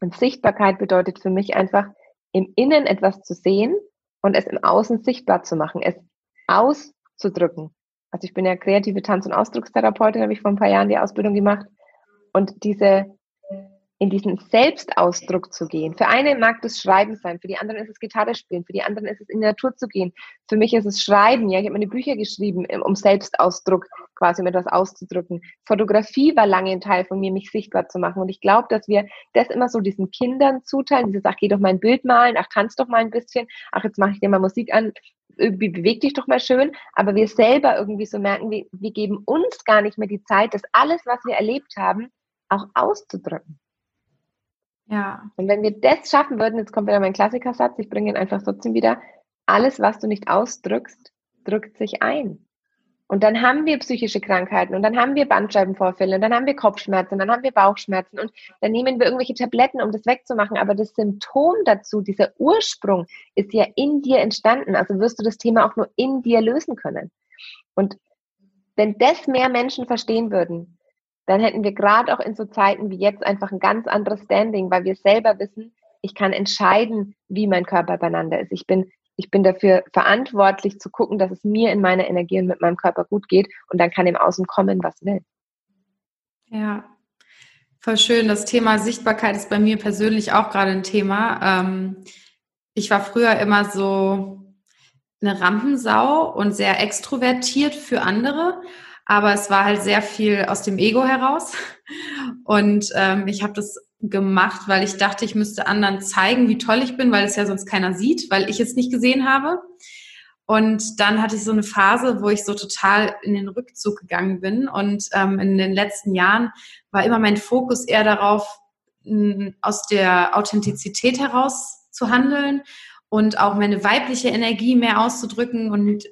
Und Sichtbarkeit bedeutet für mich einfach, im Innen etwas zu sehen und es im Außen sichtbar zu machen, es auszudrücken. also ich bin ja kreative Tanz- und Ausdruckstherapeutin, habe ich vor ein paar Jahren die Ausbildung gemacht. Und diese in diesen Selbstausdruck zu gehen. Für eine mag das Schreiben sein, für die anderen ist es Gitarre spielen, für die anderen ist es in die Natur zu gehen. Für mich ist es Schreiben. Ja, ich habe meine Bücher geschrieben, um Selbstausdruck quasi um etwas auszudrücken. Fotografie war lange ein Teil von mir, mich sichtbar zu machen. Und ich glaube, dass wir das immer so diesen Kindern zuteilen, diese Sache, geh doch mal ein Bild malen, ach, tanz doch mal ein bisschen, ach, jetzt mache ich dir mal Musik an, irgendwie beweg dich doch mal schön, aber wir selber irgendwie so merken, wir, wir geben uns gar nicht mehr die Zeit, das alles, was wir erlebt haben, auch auszudrücken. Ja. Und wenn wir das schaffen würden, jetzt kommt wieder mein Klassikersatz, ich bringe ihn einfach trotzdem wieder, alles, was du nicht ausdrückst, drückt sich ein. Und dann haben wir psychische Krankheiten und dann haben wir Bandscheibenvorfälle und dann haben wir Kopfschmerzen und dann haben wir Bauchschmerzen und dann nehmen wir irgendwelche Tabletten, um das wegzumachen. Aber das Symptom dazu, dieser Ursprung ist ja in dir entstanden. Also wirst du das Thema auch nur in dir lösen können. Und wenn das mehr Menschen verstehen würden, dann hätten wir gerade auch in so Zeiten wie jetzt einfach ein ganz anderes Standing, weil wir selber wissen, ich kann entscheiden, wie mein Körper beieinander ist. Ich bin, ich bin dafür verantwortlich zu gucken, dass es mir in meiner Energie und mit meinem Körper gut geht und dann kann im Außen kommen, was will. Ja, voll schön. Das Thema Sichtbarkeit ist bei mir persönlich auch gerade ein Thema. Ähm, ich war früher immer so eine Rampensau und sehr extrovertiert für andere aber es war halt sehr viel aus dem Ego heraus. Und ähm, ich habe das gemacht, weil ich dachte, ich müsste anderen zeigen, wie toll ich bin, weil es ja sonst keiner sieht, weil ich es nicht gesehen habe. Und dann hatte ich so eine Phase, wo ich so total in den Rückzug gegangen bin. Und ähm, in den letzten Jahren war immer mein Fokus eher darauf, aus der Authentizität heraus zu handeln und auch meine weibliche Energie mehr auszudrücken und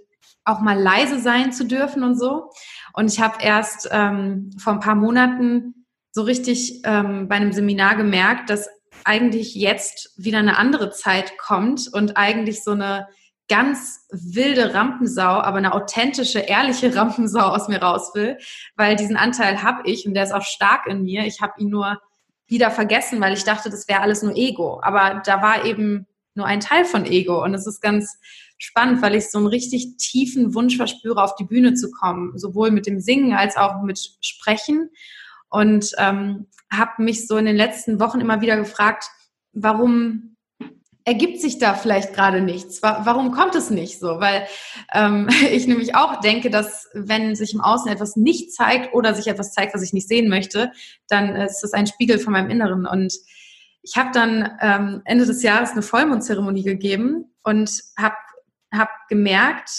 auch mal leise sein zu dürfen und so. Und ich habe erst ähm, vor ein paar Monaten so richtig ähm, bei einem Seminar gemerkt, dass eigentlich jetzt wieder eine andere Zeit kommt und eigentlich so eine ganz wilde Rampensau, aber eine authentische, ehrliche Rampensau aus mir raus will, weil diesen Anteil habe ich und der ist auch stark in mir. Ich habe ihn nur wieder vergessen, weil ich dachte, das wäre alles nur Ego. Aber da war eben nur ein Teil von Ego und es ist ganz spannend, weil ich so einen richtig tiefen Wunsch verspüre, auf die Bühne zu kommen, sowohl mit dem Singen als auch mit Sprechen. Und ähm, habe mich so in den letzten Wochen immer wieder gefragt, warum ergibt sich da vielleicht gerade nichts? Warum kommt es nicht so? Weil ähm, ich nämlich auch denke, dass wenn sich im Außen etwas nicht zeigt oder sich etwas zeigt, was ich nicht sehen möchte, dann ist das ein Spiegel von meinem Inneren. Und ich habe dann ähm, Ende des Jahres eine Vollmondzeremonie gegeben und habe habe gemerkt,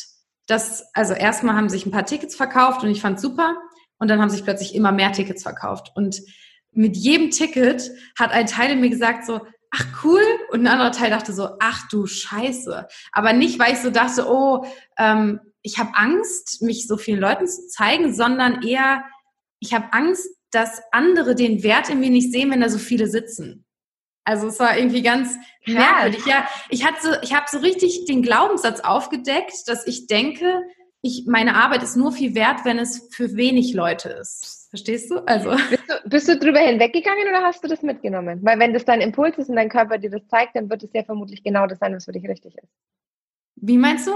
dass, also erstmal haben sich ein paar Tickets verkauft und ich fand super. Und dann haben sich plötzlich immer mehr Tickets verkauft. Und mit jedem Ticket hat ein Teil in mir gesagt so, ach cool. Und ein anderer Teil dachte so, ach du Scheiße. Aber nicht, weil ich so dachte, oh, ähm, ich habe Angst, mich so vielen Leuten zu zeigen, sondern eher, ich habe Angst, dass andere den Wert in mir nicht sehen, wenn da so viele sitzen. Also es war irgendwie ganz merkwürdig. Ja, ich hatte so, ich habe so richtig den Glaubenssatz aufgedeckt, dass ich denke, ich, meine Arbeit ist nur viel wert, wenn es für wenig Leute ist. Verstehst du? Also. Bist du, bist du drüber hinweggegangen oder hast du das mitgenommen? Weil wenn das dein Impuls ist und dein Körper dir das zeigt, dann wird es ja vermutlich genau das sein, was für dich richtig ist. Wie meinst du?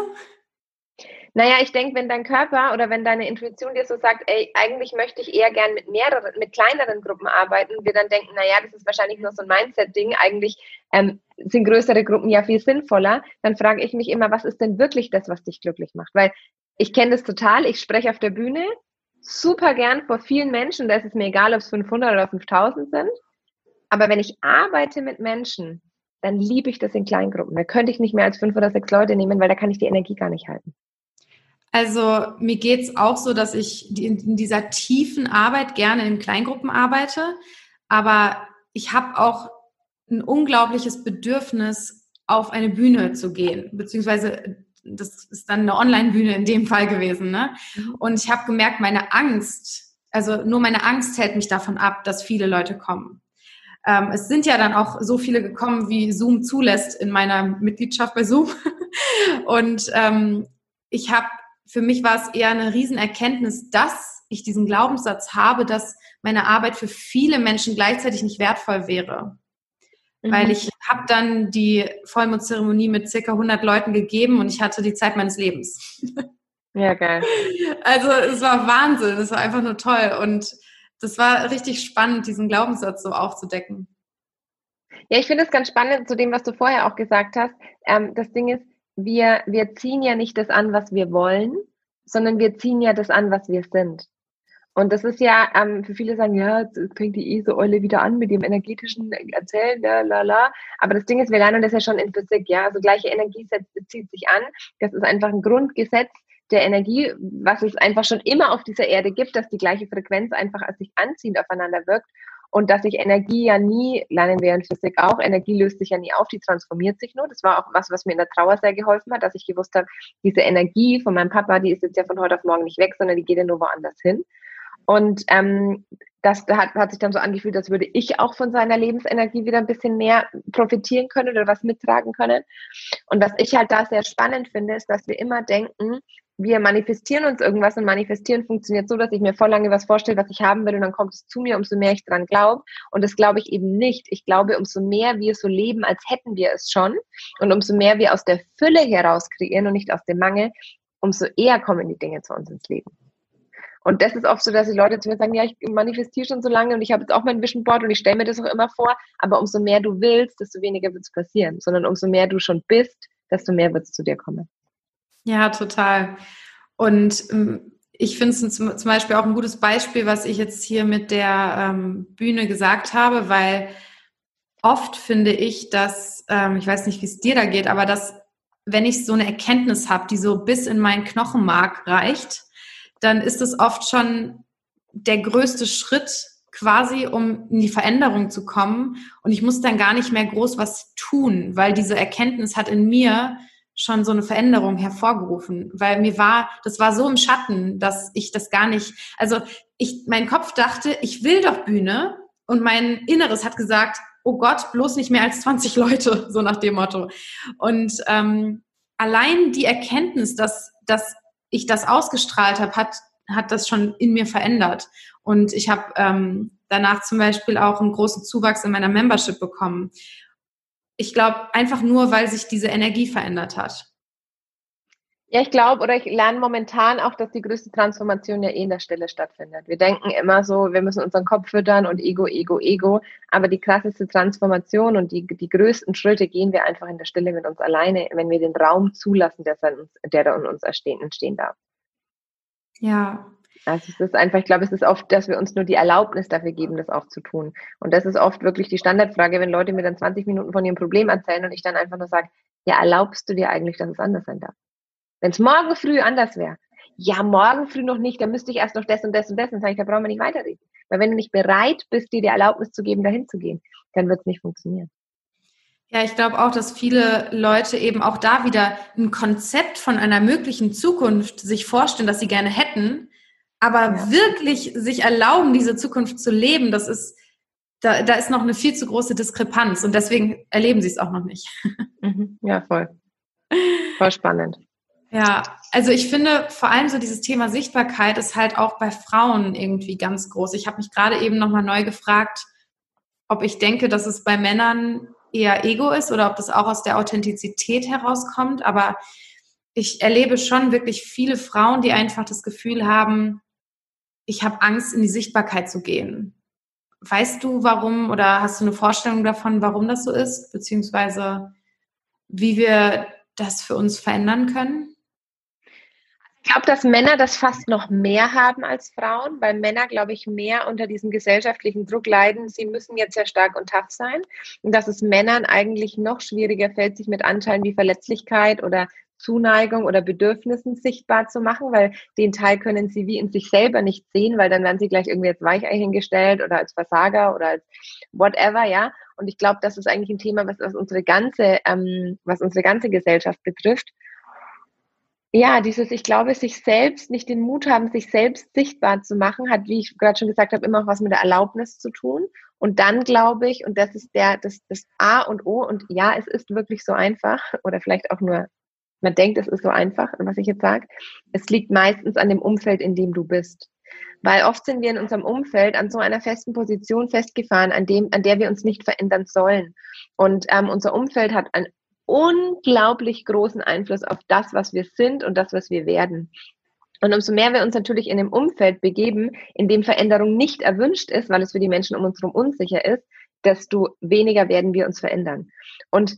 Naja, ich denke, wenn dein Körper oder wenn deine Intuition dir so sagt, ey, eigentlich möchte ich eher gern mit mehreren, mit kleineren Gruppen arbeiten, wir dann denken, naja, das ist wahrscheinlich nur so ein Mindset-Ding, eigentlich ähm, sind größere Gruppen ja viel sinnvoller, dann frage ich mich immer, was ist denn wirklich das, was dich glücklich macht? Weil ich kenne das total, ich spreche auf der Bühne super gern vor vielen Menschen, da ist es mir egal, ob es 500 oder 5000 sind, aber wenn ich arbeite mit Menschen, dann liebe ich das in Kleingruppen. Da könnte ich nicht mehr als fünf oder sechs Leute nehmen, weil da kann ich die Energie gar nicht halten. Also mir geht es auch so, dass ich in dieser tiefen Arbeit gerne in Kleingruppen arbeite, aber ich habe auch ein unglaubliches Bedürfnis, auf eine Bühne zu gehen, beziehungsweise das ist dann eine Online-Bühne in dem Fall gewesen. Ne? Mhm. Und ich habe gemerkt, meine Angst, also nur meine Angst hält mich davon ab, dass viele Leute kommen. Ähm, es sind ja dann auch so viele gekommen, wie Zoom zulässt in meiner Mitgliedschaft bei Zoom. Und ähm, ich habe für mich war es eher eine Riesenerkenntnis, dass ich diesen Glaubenssatz habe, dass meine Arbeit für viele Menschen gleichzeitig nicht wertvoll wäre. Mhm. Weil ich habe dann die Vollmondzeremonie mit circa 100 Leuten gegeben und ich hatte die Zeit meines Lebens. Ja, geil. Also es war Wahnsinn, es war einfach nur toll und das war richtig spannend, diesen Glaubenssatz so aufzudecken. Ja, ich finde es ganz spannend zu dem, was du vorher auch gesagt hast. Ähm, das Ding ist, wir, wir ziehen ja nicht das an, was wir wollen, sondern wir ziehen ja das an, was wir sind. Und das ist ja, ähm, für viele sagen, ja, jetzt fängt die ESO-Eule wieder an mit dem energetischen Erzählen, la, la, la. Aber das Ding ist, wir lernen das ja schon in Physik, ja. Also gleiche Energie zieht sich an. Das ist einfach ein Grundgesetz der Energie, was es einfach schon immer auf dieser Erde gibt, dass die gleiche Frequenz einfach als sich anziehend aufeinander wirkt und dass sich Energie ja nie, lernen wir in Physik auch, Energie löst sich ja nie auf, die transformiert sich nur. Das war auch was, was mir in der Trauer sehr geholfen hat, dass ich gewusst habe, diese Energie von meinem Papa, die ist jetzt ja von heute auf morgen nicht weg, sondern die geht ja nur woanders hin. Und ähm, das hat, hat sich dann so angefühlt, als würde ich auch von seiner Lebensenergie wieder ein bisschen mehr profitieren können oder was mittragen können. Und was ich halt da sehr spannend finde, ist, dass wir immer denken, wir manifestieren uns irgendwas und manifestieren funktioniert so, dass ich mir voll lange was vorstelle, was ich haben will und dann kommt es zu mir, umso mehr ich dran glaube. Und das glaube ich eben nicht. Ich glaube, umso mehr wir so leben, als hätten wir es schon und umso mehr wir aus der Fülle heraus kreieren und nicht aus dem Mangel, umso eher kommen die Dinge zu uns ins Leben. Und das ist oft so, dass die Leute zu mir sagen, ja, ich manifestiere schon so lange und ich habe jetzt auch mein Vision Board und ich stelle mir das auch immer vor, aber umso mehr du willst, desto weniger wird es passieren, sondern umso mehr du schon bist, desto mehr wird es zu dir kommen. Ja, total. Und ähm, ich finde es zum, Beispiel auch ein gutes Beispiel, was ich jetzt hier mit der ähm, Bühne gesagt habe, weil oft finde ich, dass, ähm, ich weiß nicht, wie es dir da geht, aber dass, wenn ich so eine Erkenntnis habe, die so bis in meinen Knochenmark reicht, dann ist es oft schon der größte Schritt quasi, um in die Veränderung zu kommen. Und ich muss dann gar nicht mehr groß was tun, weil diese Erkenntnis hat in mir schon so eine Veränderung hervorgerufen, weil mir war, das war so im Schatten, dass ich das gar nicht, also ich, mein Kopf dachte, ich will doch Bühne und mein Inneres hat gesagt, oh Gott, bloß nicht mehr als 20 Leute, so nach dem Motto. Und ähm, allein die Erkenntnis, dass, dass ich das ausgestrahlt habe, hat, hat das schon in mir verändert. Und ich habe ähm, danach zum Beispiel auch einen großen Zuwachs in meiner Membership bekommen ich glaube, einfach nur, weil sich diese Energie verändert hat. Ja, ich glaube, oder ich lerne momentan auch, dass die größte Transformation ja eh in der Stille stattfindet. Wir denken immer so, wir müssen unseren Kopf füttern und Ego, Ego, Ego. Aber die krasseste Transformation und die, die größten Schritte gehen wir einfach in der Stille mit uns alleine, wenn wir den Raum zulassen, der, der da in uns entstehen, entstehen darf. Ja, also es ist einfach, ich glaube, es ist oft, dass wir uns nur die Erlaubnis dafür geben, das auch zu tun. Und das ist oft wirklich die Standardfrage, wenn Leute mir dann 20 Minuten von ihrem Problem erzählen und ich dann einfach nur sage, ja, erlaubst du dir eigentlich, dass es anders sein darf? Wenn es morgen früh anders wäre, ja, morgen früh noch nicht, dann müsste ich erst noch das und das und das. Dann sage ich, da brauchen wir nicht weiterreden. Weil wenn du nicht bereit bist, dir die Erlaubnis zu geben, dahin zu gehen, dann wird es nicht funktionieren. Ja, ich glaube auch, dass viele Leute eben auch da wieder ein Konzept von einer möglichen Zukunft sich vorstellen, das sie gerne hätten, aber ja. wirklich sich erlauben, diese Zukunft zu leben, das ist, da, da ist noch eine viel zu große Diskrepanz und deswegen erleben sie es auch noch nicht. Mhm. Ja, voll. Voll spannend. Ja, also ich finde vor allem so dieses Thema Sichtbarkeit ist halt auch bei Frauen irgendwie ganz groß. Ich habe mich gerade eben nochmal neu gefragt, ob ich denke, dass es bei Männern eher Ego ist oder ob das auch aus der Authentizität herauskommt. Aber ich erlebe schon wirklich viele Frauen, die einfach das Gefühl haben, ich habe Angst, in die Sichtbarkeit zu gehen. Weißt du, warum oder hast du eine Vorstellung davon, warum das so ist, beziehungsweise wie wir das für uns verändern können? Ich glaube, dass Männer das fast noch mehr haben als Frauen, weil Männer, glaube ich, mehr unter diesem gesellschaftlichen Druck leiden. Sie müssen jetzt sehr stark und tough sein. Und dass es Männern eigentlich noch schwieriger fällt, sich mit Anteilen wie Verletzlichkeit oder Zuneigung oder Bedürfnissen sichtbar zu machen, weil den Teil können sie wie in sich selber nicht sehen, weil dann werden sie gleich irgendwie als Weichei hingestellt oder als Versager oder als whatever, ja. Und ich glaube, das ist eigentlich ein Thema, was, was unsere ganze, ähm, was unsere ganze Gesellschaft betrifft. Ja, dieses, ich glaube, sich selbst nicht den Mut haben, sich selbst sichtbar zu machen, hat, wie ich gerade schon gesagt habe, immer auch was mit der Erlaubnis zu tun. Und dann glaube ich, und das ist der, das, das A und O, und ja, es ist wirklich so einfach, oder vielleicht auch nur man denkt, es ist so einfach, was ich jetzt sage. Es liegt meistens an dem Umfeld, in dem du bist. Weil oft sind wir in unserem Umfeld an so einer festen Position festgefahren, an, dem, an der wir uns nicht verändern sollen. Und ähm, unser Umfeld hat einen unglaublich großen Einfluss auf das, was wir sind und das, was wir werden. Und umso mehr wir uns natürlich in einem Umfeld begeben, in dem Veränderung nicht erwünscht ist, weil es für die Menschen um uns herum unsicher ist, desto weniger werden wir uns verändern. Und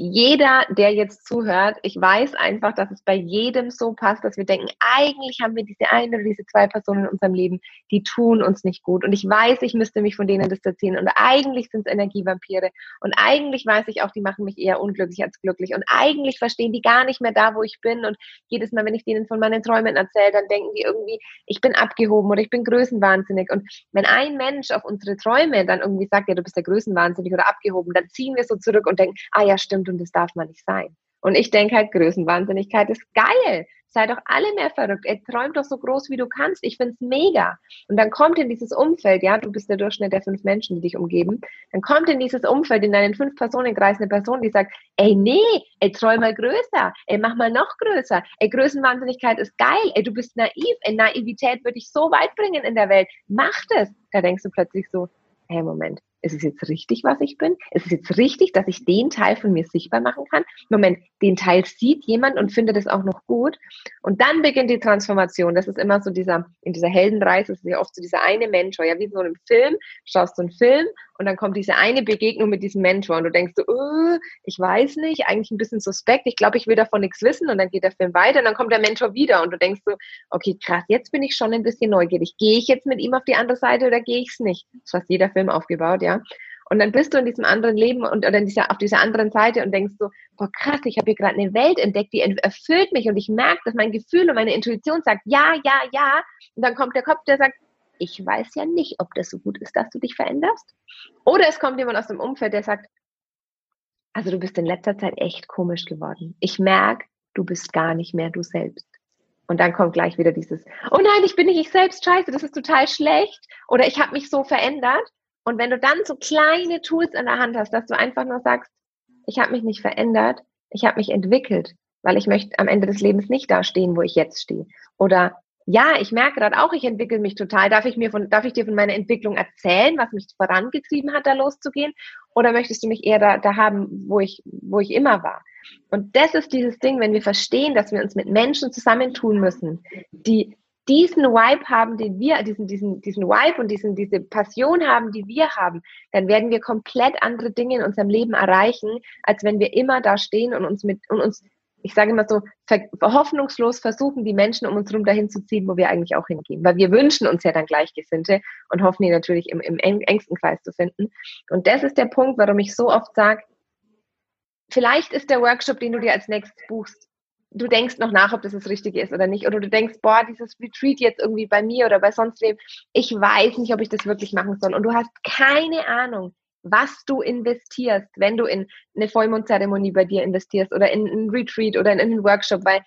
jeder, der jetzt zuhört, ich weiß einfach, dass es bei jedem so passt, dass wir denken, eigentlich haben wir diese eine oder diese zwei Personen in unserem Leben, die tun uns nicht gut. Und ich weiß, ich müsste mich von denen distanzieren. Und eigentlich sind es Energievampire. Und eigentlich weiß ich auch, die machen mich eher unglücklich als glücklich. Und eigentlich verstehen die gar nicht mehr da, wo ich bin. Und jedes Mal, wenn ich denen von meinen Träumen erzähle, dann denken die irgendwie, ich bin abgehoben oder ich bin größenwahnsinnig. Und wenn ein Mensch auf unsere Träume dann irgendwie sagt, ja, du bist ja größenwahnsinnig oder abgehoben, dann ziehen wir so zurück und denken, ah ja, stimmt und das darf man nicht sein. Und ich denke halt, Größenwahnsinnigkeit ist geil. Sei doch alle mehr verrückt. Ey, träum doch so groß, wie du kannst. Ich find's mega. Und dann kommt in dieses Umfeld, ja, du bist der Durchschnitt der fünf Menschen, die dich umgeben. Dann kommt in dieses Umfeld, in deinen fünf Personenkreis eine Person, die sagt, ey, nee, ey, träum mal größer. Ey, mach mal noch größer. Ey, Größenwahnsinnigkeit ist geil. Ey, du bist naiv. Ey, Naivität würde dich so weit bringen in der Welt. Mach das. Da denkst du plötzlich so, hey, Moment, ist es jetzt richtig, was ich bin? Ist es jetzt richtig, dass ich den Teil von mir sichtbar machen kann? Moment, den Teil sieht jemand und findet es auch noch gut. Und dann beginnt die Transformation. Das ist immer so dieser, in dieser Heldenreise ist ja oft so dieser eine Mentor, ja, wie so einem Film, schaust du einen Film und dann kommt diese eine Begegnung mit diesem Mentor und du denkst so, oh, ich weiß nicht, eigentlich ein bisschen suspekt, ich glaube, ich will davon nichts wissen und dann geht der Film weiter und dann kommt der Mentor wieder und du denkst so, okay, krass, jetzt bin ich schon ein bisschen neugierig. Gehe ich jetzt mit ihm auf die andere Seite oder gehe ich es nicht? Das ist fast jeder Film aufgebaut, ja. Und dann bist du in diesem anderen Leben und oder in dieser, auf dieser anderen Seite und denkst so, boah krass, ich habe hier gerade eine Welt entdeckt, die erfüllt mich und ich merke, dass mein Gefühl und meine Intuition sagt, ja, ja, ja. Und dann kommt der Kopf, der sagt, ich weiß ja nicht, ob das so gut ist, dass du dich veränderst. Oder es kommt jemand aus dem Umfeld, der sagt, also du bist in letzter Zeit echt komisch geworden. Ich merke, du bist gar nicht mehr du selbst. Und dann kommt gleich wieder dieses, oh nein, ich bin nicht ich selbst, scheiße, das ist total schlecht. Oder ich habe mich so verändert. Und wenn du dann so kleine Tools in der Hand hast, dass du einfach nur sagst, ich habe mich nicht verändert, ich habe mich entwickelt, weil ich möchte am Ende des Lebens nicht da stehen, wo ich jetzt stehe. Oder ja, ich merke gerade auch, ich entwickle mich total. Darf ich mir von, darf ich dir von meiner Entwicklung erzählen, was mich vorangetrieben hat, da loszugehen? Oder möchtest du mich eher da, da haben, wo ich, wo ich immer war? Und das ist dieses Ding, wenn wir verstehen, dass wir uns mit Menschen zusammentun müssen, die diesen Vibe haben, den wir, diesen, diesen, diesen Vibe und diesen, diese Passion haben, die wir haben, dann werden wir komplett andere Dinge in unserem Leben erreichen, als wenn wir immer da stehen und uns mit, und uns ich sage immer so, hoffnungslos versuchen, die Menschen um uns herum dahin zu ziehen, wo wir eigentlich auch hingehen. Weil wir wünschen uns ja dann Gleichgesinnte und hoffen die natürlich im, im engsten Kreis zu finden. Und das ist der Punkt, warum ich so oft sage, vielleicht ist der Workshop, den du dir als nächstes buchst, du denkst noch nach, ob das das Richtige ist oder nicht. Oder du denkst, boah, dieses Retreat jetzt irgendwie bei mir oder bei sonst wem, ich weiß nicht, ob ich das wirklich machen soll. Und du hast keine Ahnung, was du investierst, wenn du in eine Vollmondzeremonie bei dir investierst oder in einen Retreat oder in einen Workshop, weil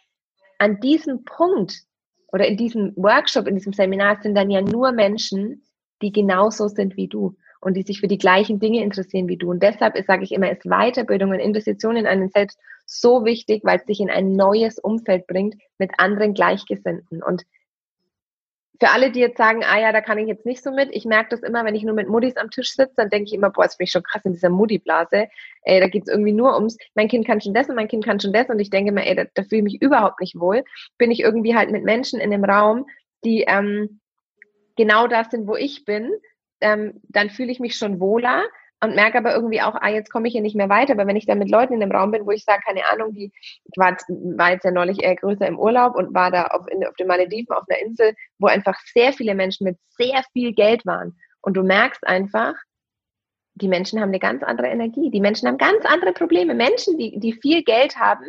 an diesem Punkt oder in diesem Workshop, in diesem Seminar sind dann ja nur Menschen, die genauso sind wie du und die sich für die gleichen Dinge interessieren wie du. Und deshalb sage ich immer, ist Weiterbildung und Investition in einen selbst so wichtig, weil es dich in ein neues Umfeld bringt mit anderen Gleichgesinnten. Und für alle, die jetzt sagen, ah ja, da kann ich jetzt nicht so mit, ich merke das immer, wenn ich nur mit Muddis am Tisch sitze, dann denke ich immer, boah, das finde ich schon krass in dieser Muddi-Blase. Ey, da geht es irgendwie nur ums, mein Kind kann schon das und mein Kind kann schon das und ich denke mir, ey, da, da fühle ich mich überhaupt nicht wohl. Bin ich irgendwie halt mit Menschen in einem Raum, die ähm, genau das sind, wo ich bin, ähm, dann fühle ich mich schon wohler und merke aber irgendwie auch, ah, jetzt komme ich hier nicht mehr weiter. Aber wenn ich dann mit Leuten in einem Raum bin, wo ich sage, keine Ahnung, die, ich war, war jetzt ja neulich eher größer im Urlaub und war da auf, in, auf den Malediven auf einer Insel, wo einfach sehr viele Menschen mit sehr viel Geld waren. Und du merkst einfach, die Menschen haben eine ganz andere Energie. Die Menschen haben ganz andere Probleme. Menschen, die, die viel Geld haben,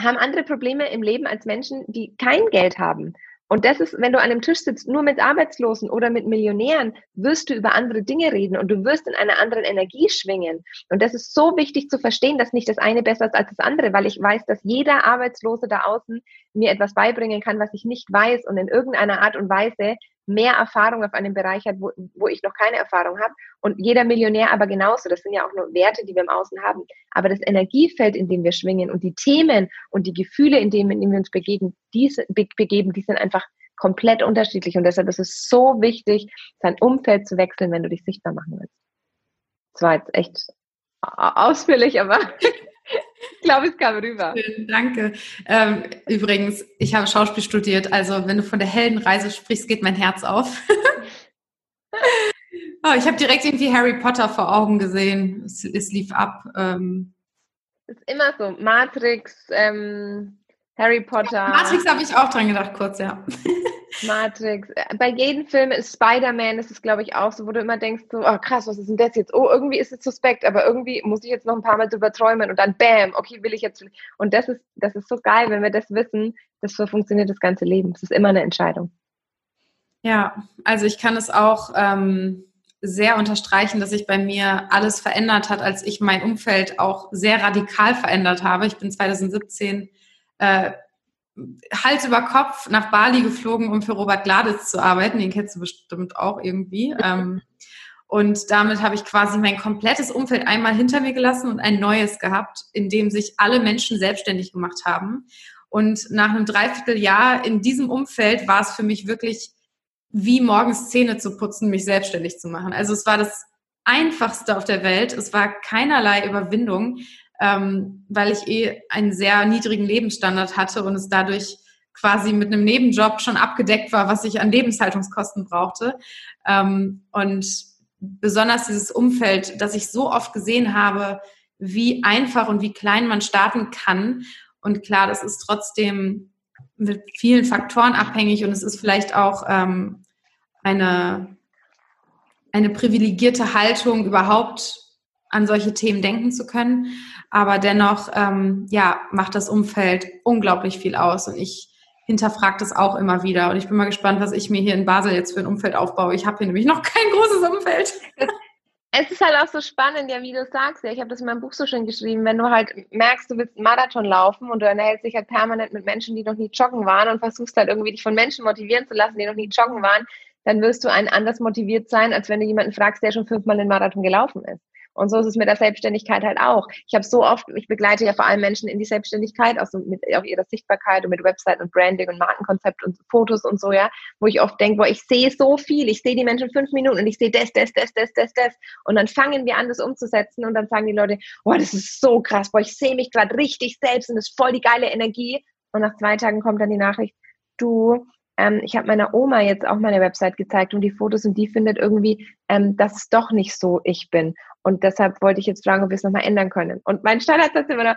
haben andere Probleme im Leben als Menschen, die kein Geld haben. Und das ist, wenn du an einem Tisch sitzt, nur mit Arbeitslosen oder mit Millionären, wirst du über andere Dinge reden und du wirst in einer anderen Energie schwingen. Und das ist so wichtig zu verstehen, dass nicht das eine besser ist als das andere, weil ich weiß, dass jeder Arbeitslose da außen mir etwas beibringen kann, was ich nicht weiß und in irgendeiner Art und Weise mehr Erfahrung auf einem Bereich hat, wo, wo ich noch keine Erfahrung habe. Und jeder Millionär aber genauso. Das sind ja auch nur Werte, die wir im Außen haben. Aber das Energiefeld, in dem wir schwingen und die Themen und die Gefühle, in denen, in denen wir uns begeben, be, begeben, die sind einfach komplett unterschiedlich. Und deshalb ist es so wichtig, sein Umfeld zu wechseln, wenn du dich sichtbar machen willst. Das war jetzt echt ausführlich, aber glaube, es kam rüber. Schön, danke. Ähm, übrigens, ich habe Schauspiel studiert, also wenn du von der Heldenreise sprichst, geht mein Herz auf. oh, ich habe direkt irgendwie Harry Potter vor Augen gesehen. Es, es lief ab. Ähm, ist immer so. Matrix, ähm, Harry Potter. Matrix habe ich auch dran gedacht, kurz, ja. Matrix. Bei jedem Film ist Spider-Man, das ist, glaube ich, auch so, wo du immer denkst, so, oh krass, was ist denn das jetzt? Oh, irgendwie ist es suspekt, aber irgendwie muss ich jetzt noch ein paar Mal drüber träumen und dann bam, okay, will ich jetzt. Und das ist, das ist so geil, wenn wir das wissen, das so funktioniert das ganze Leben. Es ist immer eine Entscheidung. Ja, also ich kann es auch ähm, sehr unterstreichen, dass sich bei mir alles verändert hat, als ich mein Umfeld auch sehr radikal verändert habe. Ich bin 2017 äh, Hals über Kopf nach Bali geflogen, um für Robert Gladitz zu arbeiten. Den kennst du bestimmt auch irgendwie. Ähm, und damit habe ich quasi mein komplettes Umfeld einmal hinter mir gelassen und ein neues gehabt, in dem sich alle Menschen selbstständig gemacht haben. Und nach einem Dreivierteljahr in diesem Umfeld war es für mich wirklich wie morgens Zähne zu putzen, mich selbstständig zu machen. Also es war das einfachste auf der Welt. Es war keinerlei Überwindung ähm, weil ich eh einen sehr niedrigen Lebensstandard hatte und es dadurch quasi mit einem Nebenjob schon abgedeckt war, was ich an Lebenshaltungskosten brauchte. Ähm, und besonders dieses Umfeld, das ich so oft gesehen habe, wie einfach und wie klein man starten kann. Und klar, das ist trotzdem mit vielen Faktoren abhängig und es ist vielleicht auch ähm, eine, eine privilegierte Haltung, überhaupt an solche Themen denken zu können. Aber dennoch, ähm, ja, macht das Umfeld unglaublich viel aus und ich hinterfrage das auch immer wieder. Und ich bin mal gespannt, was ich mir hier in Basel jetzt für ein Umfeld aufbaue. Ich habe hier nämlich noch kein großes Umfeld. Es ist halt auch so spannend, ja, wie du sagst. Ja, ich habe das in meinem Buch so schön geschrieben. Wenn du halt merkst, du willst einen Marathon laufen und du ernährst dich halt permanent mit Menschen, die noch nie joggen waren und versuchst halt irgendwie dich von Menschen motivieren zu lassen, die noch nie joggen waren, dann wirst du einen anders motiviert sein, als wenn du jemanden fragst, der schon fünfmal den Marathon gelaufen ist. Und so ist es mit der Selbstständigkeit halt auch. Ich habe so oft, ich begleite ja vor allem Menschen in die Selbstständigkeit, auch so mit auf ihrer Sichtbarkeit und mit Website und Branding und Markenkonzept und Fotos und so, ja, wo ich oft denke, boah, ich sehe so viel, ich sehe die Menschen fünf Minuten und ich sehe das, das, das, das, das, das. Und dann fangen wir an, das umzusetzen und dann sagen die Leute, boah, das ist so krass, boah, ich sehe mich gerade richtig selbst und das ist voll die geile Energie. Und nach zwei Tagen kommt dann die Nachricht, du, ähm, ich habe meiner Oma jetzt auch meine Website gezeigt und die Fotos und die findet irgendwie, ähm, dass es doch nicht so ich bin. Und deshalb wollte ich jetzt fragen, ob wir es nochmal ändern können. Und mein Standardsatz immer noch,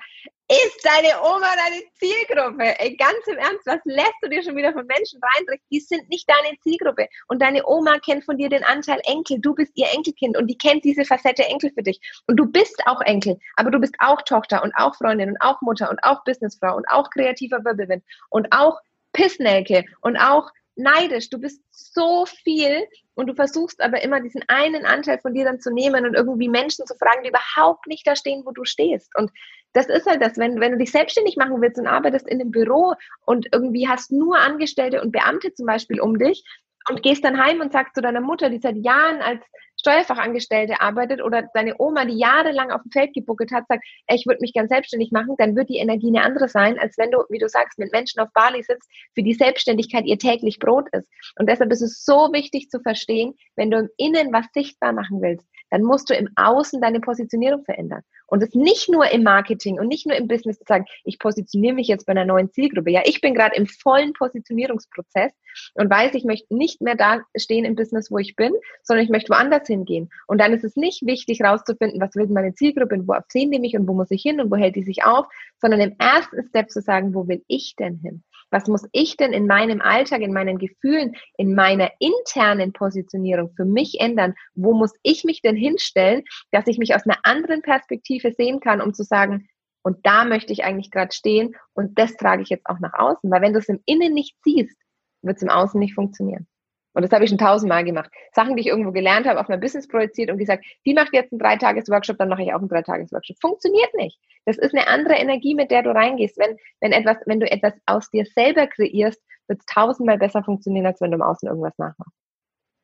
ist deine Oma deine Zielgruppe? Ey, ganz im Ernst, was lässt du dir schon wieder von Menschen reindrücken? Die sind nicht deine Zielgruppe. Und deine Oma kennt von dir den Anteil Enkel. Du bist ihr Enkelkind und die kennt diese Facette Enkel für dich. Und du bist auch Enkel, aber du bist auch Tochter und auch Freundin und auch Mutter und auch Businessfrau und auch kreativer Wirbelwind und auch Pissnelke und auch neidisch. Du bist so viel und du versuchst aber immer diesen einen Anteil von dir dann zu nehmen und irgendwie Menschen zu fragen, die überhaupt nicht da stehen, wo du stehst. Und das ist halt das, wenn, wenn du dich selbstständig machen willst und arbeitest in einem Büro und irgendwie hast nur Angestellte und Beamte zum Beispiel um dich und gehst dann heim und sagst zu deiner Mutter, die seit Jahren als Steuerfachangestellte arbeitet oder deine Oma, die jahrelang auf dem Feld gebuckelt hat, sagt, ey, ich würde mich gern selbstständig machen, dann wird die Energie eine andere sein, als wenn du, wie du sagst, mit Menschen auf Bali sitzt, für die Selbstständigkeit ihr täglich Brot ist. Und deshalb ist es so wichtig zu verstehen, wenn du im Innen was sichtbar machen willst, dann musst du im Außen deine Positionierung verändern. Und es nicht nur im Marketing und nicht nur im Business zu sagen, ich positioniere mich jetzt bei einer neuen Zielgruppe. Ja, ich bin gerade im vollen Positionierungsprozess und weiß, ich möchte nicht mehr da stehen im Business, wo ich bin, sondern ich möchte woanders hingehen. Und dann ist es nicht wichtig, herauszufinden, was will meine Zielgruppe und wo sehen die mich und wo muss ich hin und wo hält die sich auf, sondern im ersten Step zu sagen, wo will ich denn hin? Was muss ich denn in meinem Alltag, in meinen Gefühlen, in meiner internen Positionierung für mich ändern? Wo muss ich mich denn hinstellen, dass ich mich aus einer anderen Perspektive sehen kann, um zu sagen, und da möchte ich eigentlich gerade stehen und das trage ich jetzt auch nach außen. Weil wenn du es im Innen nicht siehst, wird es im Außen nicht funktionieren. Und das habe ich schon tausendmal gemacht. Sachen, die ich irgendwo gelernt habe, auf mein Business projiziert und gesagt, die macht jetzt einen Dreitages-Workshop, dann mache ich auch einen Dreitages-Workshop. Funktioniert nicht. Das ist eine andere Energie, mit der du reingehst. Wenn, wenn etwas, wenn du etwas aus dir selber kreierst, wird es tausendmal besser funktionieren, als wenn du im Außen irgendwas nachmachst.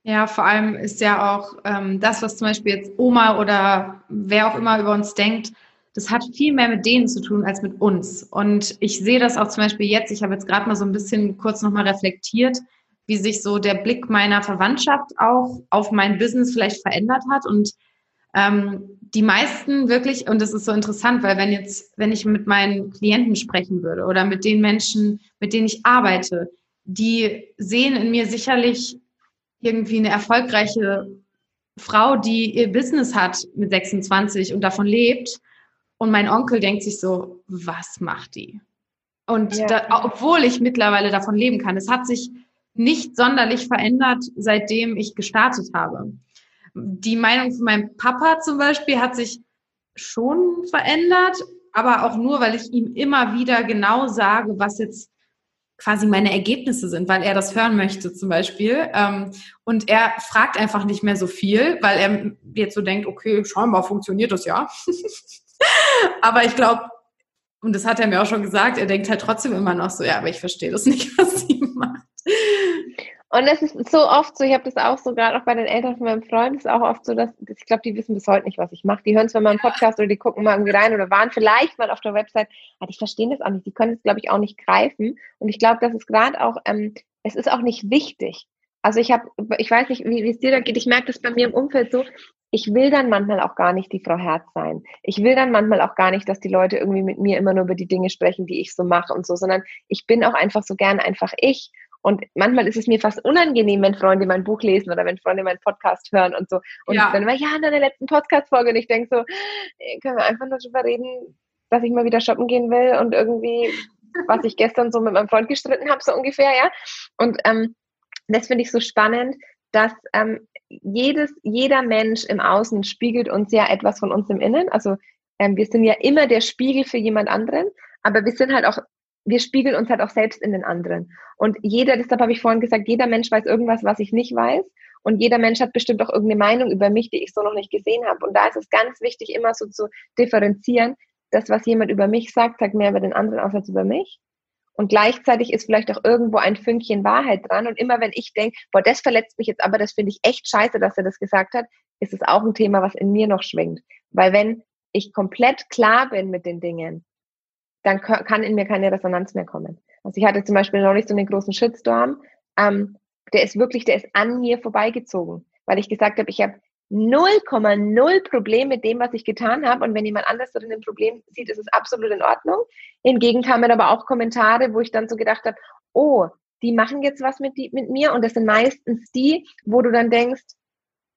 Ja, vor allem ist ja auch ähm, das, was zum Beispiel jetzt Oma oder wer auch immer über uns denkt, das hat viel mehr mit denen zu tun als mit uns. Und ich sehe das auch zum Beispiel jetzt, ich habe jetzt gerade mal so ein bisschen kurz nochmal reflektiert, wie sich so der Blick meiner Verwandtschaft auch auf mein Business vielleicht verändert hat. Und Ähm, die meisten wirklich, und das ist so interessant, weil wenn jetzt, wenn ich mit meinen Klienten sprechen würde oder mit den Menschen, mit denen ich arbeite, die sehen in mir sicherlich irgendwie eine erfolgreiche Frau, die ihr Business hat mit 26 und davon lebt. Und mein Onkel denkt sich so, was macht die? Und ja. da, obwohl ich mittlerweile davon leben kann, es hat sich nicht sonderlich verändert, seitdem ich gestartet habe. Die Meinung von meinem Papa zum Beispiel hat sich schon verändert, aber auch nur, weil ich ihm immer wieder genau sage, was jetzt quasi meine Ergebnisse sind, weil er das hören möchte zum Beispiel. Ähm, und er fragt einfach nicht mehr so viel, weil er jetzt so denkt, okay, scheinbar funktioniert das ja. aber ich glaube, und das hat er mir auch schon gesagt, er denkt halt trotzdem immer noch so, ja, aber ich verstehe das nicht, was sie macht. Und es ist so oft so, ich habe das auch so, gerade auch bei den Eltern von meinem Freund, ist auch oft so, dass ich glaube, die wissen bis heute nicht, was ich mache. Die hören zwar mal einen Podcast oder die gucken mal irgendwie rein oder waren vielleicht mal auf der Website, aber die verstehen das auch nicht. Die können es, glaube ich, auch nicht greifen. Und ich glaube, das ist gerade auch, ähm, es ist auch nicht wichtig. Also ich habe, ich weiß nicht, wie, wie es dir da geht, ich merke das bei mir im Umfeld so, ich will dann manchmal auch gar nicht die Frau Herz sein. Ich will dann manchmal auch gar nicht, dass die Leute irgendwie mit mir immer nur über die Dinge sprechen, die ich so mache und so, sondern ich bin auch einfach so gern einfach ich. Und manchmal ist es mir fast unangenehm, wenn Freunde mein Buch lesen oder wenn Freunde meinen Podcast hören und so. Und ja. dann immer, ja, in deiner letzten Podcast-Folge. Und ich denke so, äh, können wir einfach nur darüber reden, dass ich mal wieder shoppen gehen will und irgendwie, was ich gestern so mit meinem Freund gestritten habe, so ungefähr, ja. Und ähm, das finde ich so spannend, dass ähm, jedes, jeder Mensch im Außen spiegelt uns ja etwas von uns im Innen. Also ähm, wir sind ja immer der Spiegel für jemand anderen, aber wir sind halt auch wir spiegeln uns halt auch selbst in den anderen. Und jeder, deshalb habe ich vorhin gesagt, jeder Mensch weiß irgendwas, was ich nicht weiß. Und jeder Mensch hat bestimmt auch irgendeine Meinung über mich, die ich so noch nicht gesehen habe. Und da ist es ganz wichtig, immer so zu differenzieren. Das, was jemand über mich sagt, sagt mehr über den anderen aus als über mich. Und gleichzeitig ist vielleicht auch irgendwo ein Fünkchen Wahrheit dran. Und immer wenn ich denke, boah, das verletzt mich jetzt, aber das finde ich echt scheiße, dass er das gesagt hat, ist es auch ein Thema, was in mir noch schwingt. Weil wenn ich komplett klar bin mit den Dingen, dann kann in mir keine Resonanz mehr kommen. Also ich hatte zum Beispiel noch nicht so einen großen Shitstorm. Ähm, der ist wirklich, der ist an mir vorbeigezogen, weil ich gesagt habe, ich habe 0,0 Problem mit dem, was ich getan habe. Und wenn jemand anders darin ein Problem sieht, ist es absolut in Ordnung. Hingegen kamen aber auch Kommentare, wo ich dann so gedacht habe, oh, die machen jetzt was mit, die, mit mir. Und das sind meistens die, wo du dann denkst,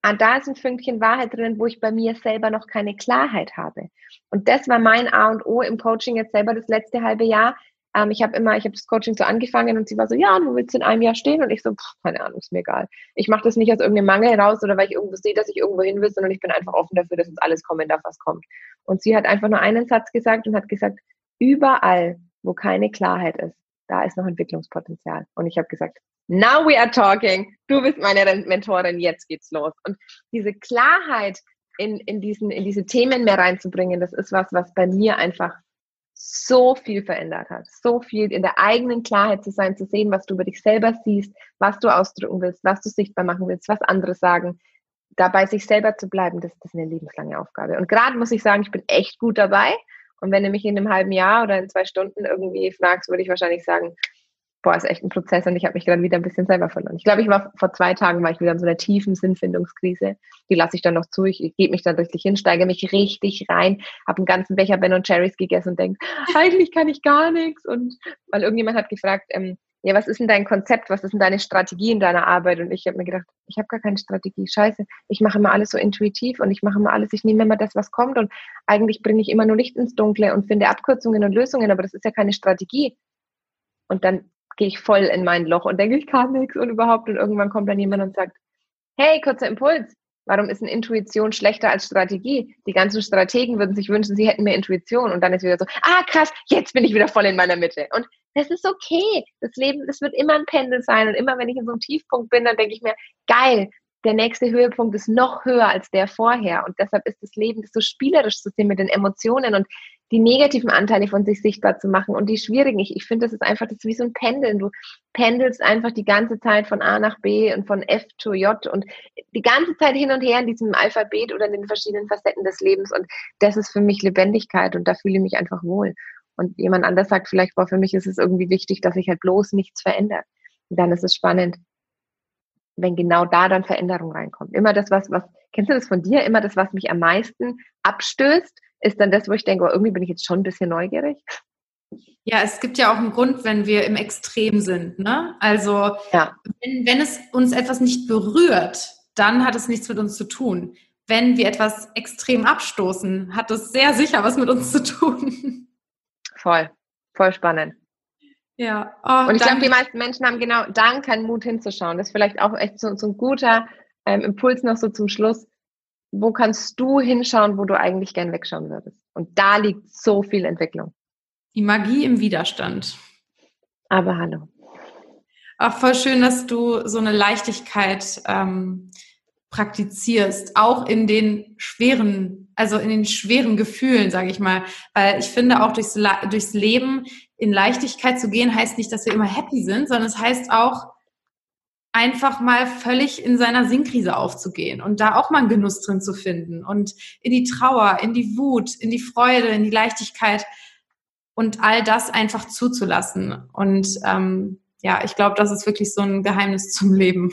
ah, da ist ein Fünkchen Wahrheit drin, wo ich bei mir selber noch keine Klarheit habe. Und das war mein A und O im Coaching jetzt selber das letzte halbe Jahr. Ähm, ich habe immer, ich habe das Coaching so angefangen und sie war so, ja, du willst in einem Jahr stehen? Und ich so, pff, keine Ahnung, ist mir egal. Ich mache das nicht aus irgendeinem Mangel raus oder weil ich irgendwo sehe, dass ich irgendwo hin will, sondern ich bin einfach offen dafür, dass uns alles kommen darf, was kommt. Und sie hat einfach nur einen Satz gesagt und hat gesagt, überall, wo keine Klarheit ist, da ist noch Entwicklungspotenzial. Und ich habe gesagt, now we are talking, du bist meine Mentorin, jetzt geht's los. Und diese Klarheit in, in, diesen, in diese Themen mehr reinzubringen, das ist was, was bei mir einfach so viel verändert hat. So viel in der eigenen Klarheit zu sein, zu sehen, was du über dich selber siehst, was du ausdrücken willst, was du sichtbar machen willst, was andere sagen. Dabei sich selber zu bleiben, das, das ist eine lebenslange Aufgabe. Und gerade muss ich sagen, ich bin echt gut dabei. Und wenn du mich in einem halben Jahr oder in zwei Stunden irgendwie fragst, würde ich wahrscheinlich sagen, boah, ist echt ein Prozess und ich habe mich gerade wieder ein bisschen selber verloren. Ich glaube, ich war vor zwei Tagen war ich wieder in so einer tiefen Sinnfindungskrise. Die lasse ich dann noch zu. Ich, ich gebe mich da richtig hin, steige mich richtig rein, habe einen ganzen Becher Ben und Cherries gegessen und denke, eigentlich kann ich gar nichts. Und weil irgendjemand hat gefragt, ähm, ja, was ist denn dein Konzept, was ist denn deine Strategie in deiner Arbeit? Und ich habe mir gedacht, ich habe gar keine Strategie. Scheiße, ich mache immer alles so intuitiv und ich mache immer alles, ich nehme immer das, was kommt und eigentlich bringe ich immer nur Licht ins Dunkle und finde Abkürzungen und Lösungen, aber das ist ja keine Strategie. Und dann gehe ich voll in mein Loch und denke, ich kann nichts und überhaupt. Und irgendwann kommt dann jemand und sagt, hey, kurzer Impuls, warum ist eine Intuition schlechter als Strategie? Die ganzen Strategen würden sich wünschen, sie hätten mehr Intuition. Und dann ist wieder so, ah krass, jetzt bin ich wieder voll in meiner Mitte. Und das ist okay. Das Leben, das wird immer ein Pendel sein. Und immer wenn ich in so einem Tiefpunkt bin, dann denke ich mir, geil, der nächste Höhepunkt ist noch höher als der vorher. Und deshalb ist das Leben so spielerisch zu sehen mit den Emotionen und die negativen Anteile von sich sichtbar zu machen und die schwierigen. Ich, ich finde, das ist einfach, das ist wie so ein Pendeln. Du pendelst einfach die ganze Zeit von A nach B und von F zu J und die ganze Zeit hin und her in diesem Alphabet oder in den verschiedenen Facetten des Lebens. Und das ist für mich Lebendigkeit und da fühle ich mich einfach wohl. Und jemand anders sagt vielleicht, boah, für mich ist es irgendwie wichtig, dass sich halt bloß nichts verändert. Und dann ist es spannend, wenn genau da dann Veränderung reinkommt. Immer das, was, was, kennst du das von dir? Immer das, was mich am meisten abstößt, ist dann das, wo ich denke, oh, irgendwie bin ich jetzt schon ein bisschen neugierig. Ja, es gibt ja auch einen Grund, wenn wir im Extrem sind. Ne? Also ja. wenn, wenn es uns etwas nicht berührt, dann hat es nichts mit uns zu tun. Wenn wir etwas extrem abstoßen, hat es sehr sicher was mit uns zu tun. Voll, voll spannend. Ja. Oh, und ich glaube, die meisten Menschen haben genau dann keinen Mut hinzuschauen. Das ist vielleicht auch echt so, so ein guter ähm, Impuls noch so zum Schluss. Wo kannst du hinschauen, wo du eigentlich gern wegschauen würdest? Und da liegt so viel Entwicklung. Die Magie im Widerstand. Aber hallo. Auch voll schön, dass du so eine Leichtigkeit ähm, praktizierst, auch in den schweren, also in den schweren Gefühlen, sage ich mal. Weil ich finde, auch durchs, durchs Leben in Leichtigkeit zu gehen, heißt nicht, dass wir immer happy sind, sondern es heißt auch, einfach mal völlig in seiner Sinnkrise aufzugehen und da auch mal einen Genuss drin zu finden und in die Trauer, in die Wut, in die Freude, in die Leichtigkeit und all das einfach zuzulassen. Und ähm, ja, ich glaube, das ist wirklich so ein Geheimnis zum Leben.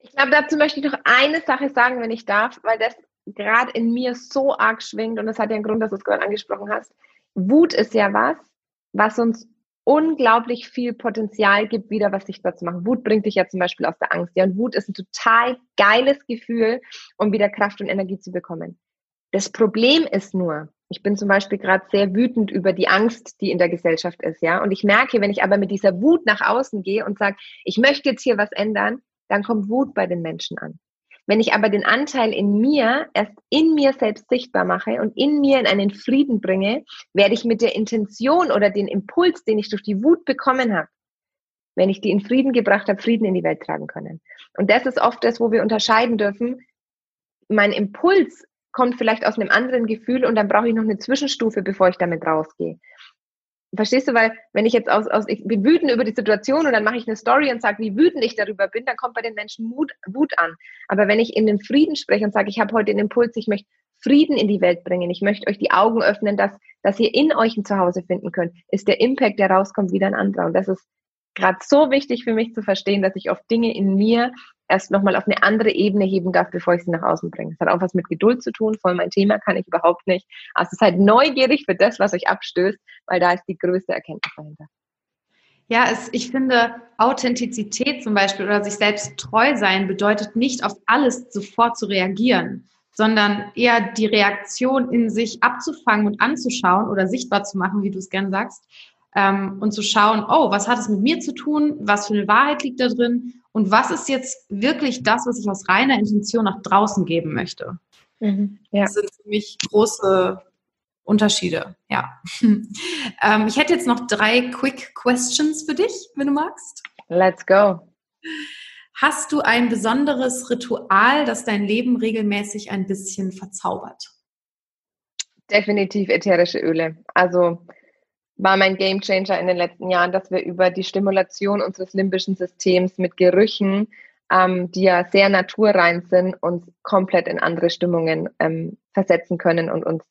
Ich glaube, dazu möchte ich noch eine Sache sagen, wenn ich darf, weil das gerade in mir so arg schwingt und das hat ja einen Grund, dass du es gerade angesprochen hast. Wut ist ja was, was uns unglaublich viel Potenzial gibt, wieder was sichtbar zu machen. Wut bringt dich ja zum Beispiel aus der Angst. Ja, und Wut ist ein total geiles Gefühl, um wieder Kraft und Energie zu bekommen. Das Problem ist nur, ich bin zum Beispiel gerade sehr wütend über die Angst, die in der Gesellschaft ist, ja. Und ich merke, wenn ich aber mit dieser Wut nach außen gehe und sage, ich möchte jetzt hier was ändern, dann kommt Wut bei den Menschen an. Wenn ich aber den Anteil in mir erst in mir selbst sichtbar mache und in mir in einen Frieden bringe, werde ich mit der Intention oder den Impuls, den ich durch die Wut bekommen habe, wenn ich die in Frieden gebracht habe, Frieden in die Welt tragen können. Und das ist oft das, wo wir unterscheiden dürfen. Mein Impuls kommt vielleicht aus einem anderen Gefühl und dann brauche ich noch eine Zwischenstufe, bevor ich damit rausgehe. Verstehst du, weil wenn ich jetzt aus, aus ich bin wütend über die Situation und dann mache ich eine Story und sage, wie wütend ich darüber bin, dann kommt bei den Menschen Mut, Wut an. Aber wenn ich in den Frieden spreche und sage, ich habe heute den Impuls, ich möchte Frieden in die Welt bringen, ich möchte euch die Augen öffnen, dass, dass ihr in euch ein Zuhause finden könnt, ist der Impact, der rauskommt, wieder ein anderer. Und das ist gerade so wichtig für mich zu verstehen, dass ich oft Dinge in mir erst nochmal auf eine andere Ebene heben darf, bevor ich sie nach außen bringe. Das hat auch was mit Geduld zu tun. Voll mein Thema kann ich überhaupt nicht. Also es halt neugierig für das, was euch abstößt, weil da ist die größte Erkenntnis dahinter. Ja, es, ich finde, Authentizität zum Beispiel oder sich selbst treu sein bedeutet nicht auf alles sofort zu reagieren, sondern eher die Reaktion in sich abzufangen und anzuschauen oder sichtbar zu machen, wie du es gern sagst, ähm, und zu schauen, oh, was hat es mit mir zu tun? Was für eine Wahrheit liegt da drin? Und was ist jetzt wirklich das, was ich aus reiner Intention nach draußen geben möchte? Mhm, ja. Das sind für mich große Unterschiede, ja. ähm, ich hätte jetzt noch drei Quick Questions für dich, wenn du magst. Let's go. Hast du ein besonderes Ritual, das dein Leben regelmäßig ein bisschen verzaubert? Definitiv ätherische Öle. Also war mein Game Changer in den letzten Jahren, dass wir über die Stimulation unseres limbischen Systems mit Gerüchen, ähm, die ja sehr naturrein sind, uns komplett in andere Stimmungen ähm, versetzen können und uns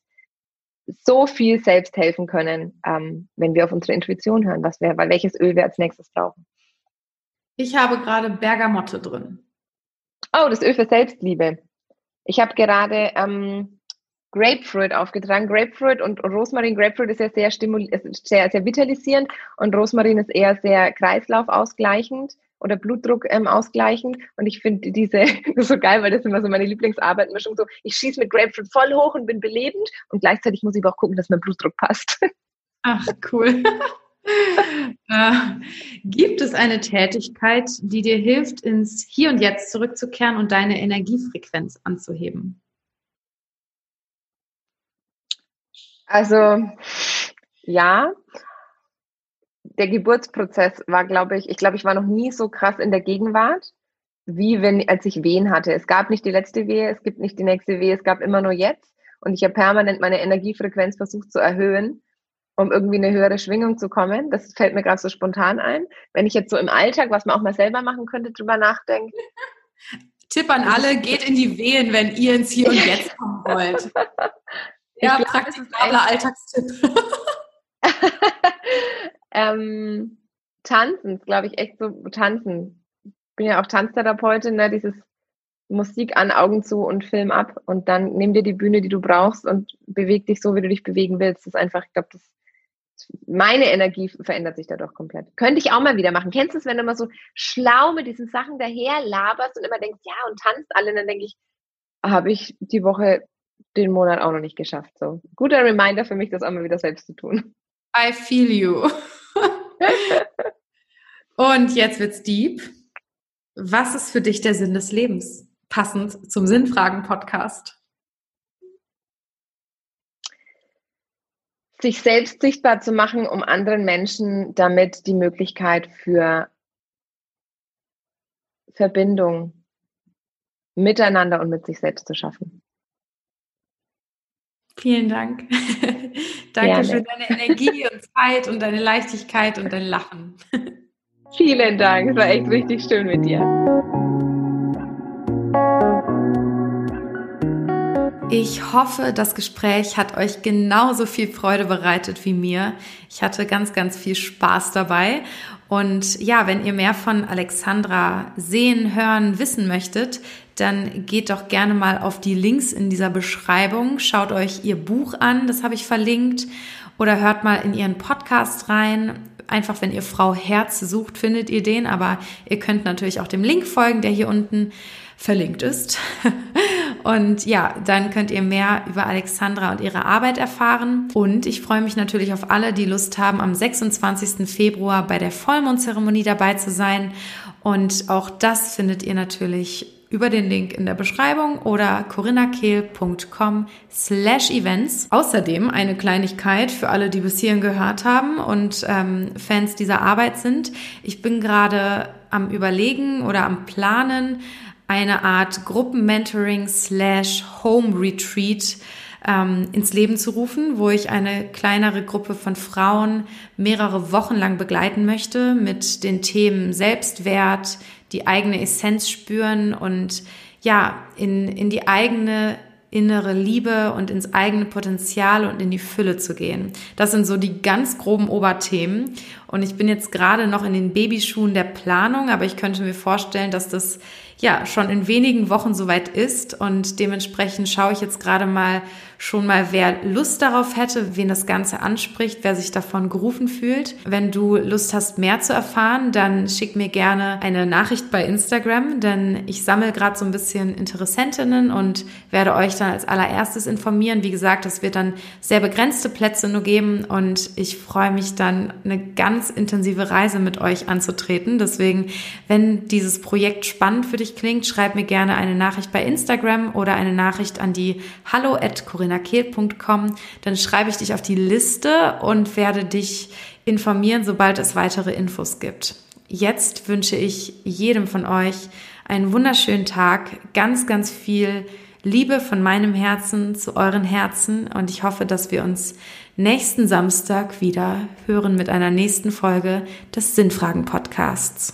so viel selbst helfen können, ähm, wenn wir auf unsere Intuition hören, was wir, weil welches Öl wir als nächstes brauchen. Ich habe gerade Bergamotte drin. Oh, das Öl für Selbstliebe. Ich habe gerade ähm, Grapefruit aufgetragen. Grapefruit und Rosmarin, Grapefruit ist ja sehr, stimul sehr, sehr vitalisierend und Rosmarin ist eher sehr kreislaufausgleichend oder Blutdruck ähm, ausgleichend. Und ich finde diese so geil, weil das ist immer so meine Lieblingsarbeitmischung. So, ich schieße mit Grapefruit voll hoch und bin belebend und gleichzeitig muss ich aber auch gucken, dass mein Blutdruck passt. Ach, cool. äh, gibt es eine Tätigkeit, die dir hilft, ins Hier und Jetzt zurückzukehren und deine Energiefrequenz anzuheben? Also ja, der Geburtsprozess war, glaube ich, ich glaube, ich war noch nie so krass in der Gegenwart, wie wenn, als ich Wehen hatte. Es gab nicht die letzte Wehe, es gibt nicht die nächste Wehe, es gab immer nur jetzt. Und ich habe permanent meine Energiefrequenz versucht zu erhöhen, um irgendwie eine höhere Schwingung zu kommen. Das fällt mir gerade so spontan ein. Wenn ich jetzt so im Alltag, was man auch mal selber machen könnte, drüber nachdenke. Tipp an alle, geht in die Wehen, wenn ihr ins Hier und Jetzt kommen wollt. Ja, glaub, praktikabler Alltagstipp. ähm, tanzen, glaube ich, echt so tanzen. bin ja auch Tanztherapeutin, ne? dieses Musik an, Augen zu und Film ab und dann nimm dir die Bühne, die du brauchst und beweg dich so, wie du dich bewegen willst. Das ist einfach, ich glaube, das meine Energie verändert sich dadurch komplett. Könnte ich auch mal wieder machen. Kennst du es, wenn du immer so schlau mit diesen Sachen daher laberst und immer denkst, ja, und tanzt alle, und dann denke ich, habe ich die Woche den Monat auch noch nicht geschafft. So guter Reminder für mich, das auch mal wieder selbst zu tun. I feel you. und jetzt wird's deep. Was ist für dich der Sinn des Lebens? Passend zum Sinnfragen-Podcast. Sich selbst sichtbar zu machen, um anderen Menschen damit die Möglichkeit für Verbindung miteinander und mit sich selbst zu schaffen. Vielen Dank. Danke Gerne. für deine Energie und Zeit und deine Leichtigkeit und dein Lachen. Vielen Dank. Es war echt richtig schön mit dir. Ich hoffe, das Gespräch hat euch genauso viel Freude bereitet wie mir. Ich hatte ganz, ganz viel Spaß dabei. Und ja, wenn ihr mehr von Alexandra sehen, hören, wissen möchtet, dann geht doch gerne mal auf die Links in dieser Beschreibung. Schaut euch ihr Buch an, das habe ich verlinkt. Oder hört mal in ihren Podcast rein. Einfach, wenn ihr Frau Herz sucht, findet ihr den. Aber ihr könnt natürlich auch dem Link folgen, der hier unten verlinkt ist. Und ja, dann könnt ihr mehr über Alexandra und ihre Arbeit erfahren. Und ich freue mich natürlich auf alle, die Lust haben, am 26. Februar bei der Vollmondzeremonie dabei zu sein. Und auch das findet ihr natürlich über den Link in der Beschreibung oder corinnakehl.com slash events. Außerdem eine Kleinigkeit für alle, die bis hierhin gehört haben und ähm, Fans dieser Arbeit sind. Ich bin gerade am Überlegen oder am Planen, eine Art Gruppenmentoring slash Home Retreat ähm, ins Leben zu rufen, wo ich eine kleinere Gruppe von Frauen mehrere Wochen lang begleiten möchte mit den Themen Selbstwert, die eigene Essenz spüren und ja, in, in die eigene innere Liebe und ins eigene Potenzial und in die Fülle zu gehen. Das sind so die ganz groben Oberthemen. Und ich bin jetzt gerade noch in den Babyschuhen der Planung, aber ich könnte mir vorstellen, dass das ja schon in wenigen Wochen soweit ist und dementsprechend schaue ich jetzt gerade mal schon mal, wer Lust darauf hätte, wen das Ganze anspricht, wer sich davon gerufen fühlt. Wenn du Lust hast, mehr zu erfahren, dann schick mir gerne eine Nachricht bei Instagram, denn ich sammle gerade so ein bisschen Interessentinnen und werde euch dann als allererstes informieren. Wie gesagt, es wird dann sehr begrenzte Plätze nur geben und ich freue mich dann, eine ganz intensive Reise mit euch anzutreten. Deswegen, wenn dieses Projekt spannend für dich klingt, schreib mir gerne eine Nachricht bei Instagram oder eine Nachricht an die hallo corinnakehl.com. Dann schreibe ich dich auf die Liste und werde dich informieren, sobald es weitere Infos gibt. Jetzt wünsche ich jedem von euch einen wunderschönen Tag, ganz, ganz viel Liebe von meinem Herzen zu euren Herzen und ich hoffe, dass wir uns nächsten Samstag wieder hören mit einer nächsten Folge des Sinnfragen Podcasts.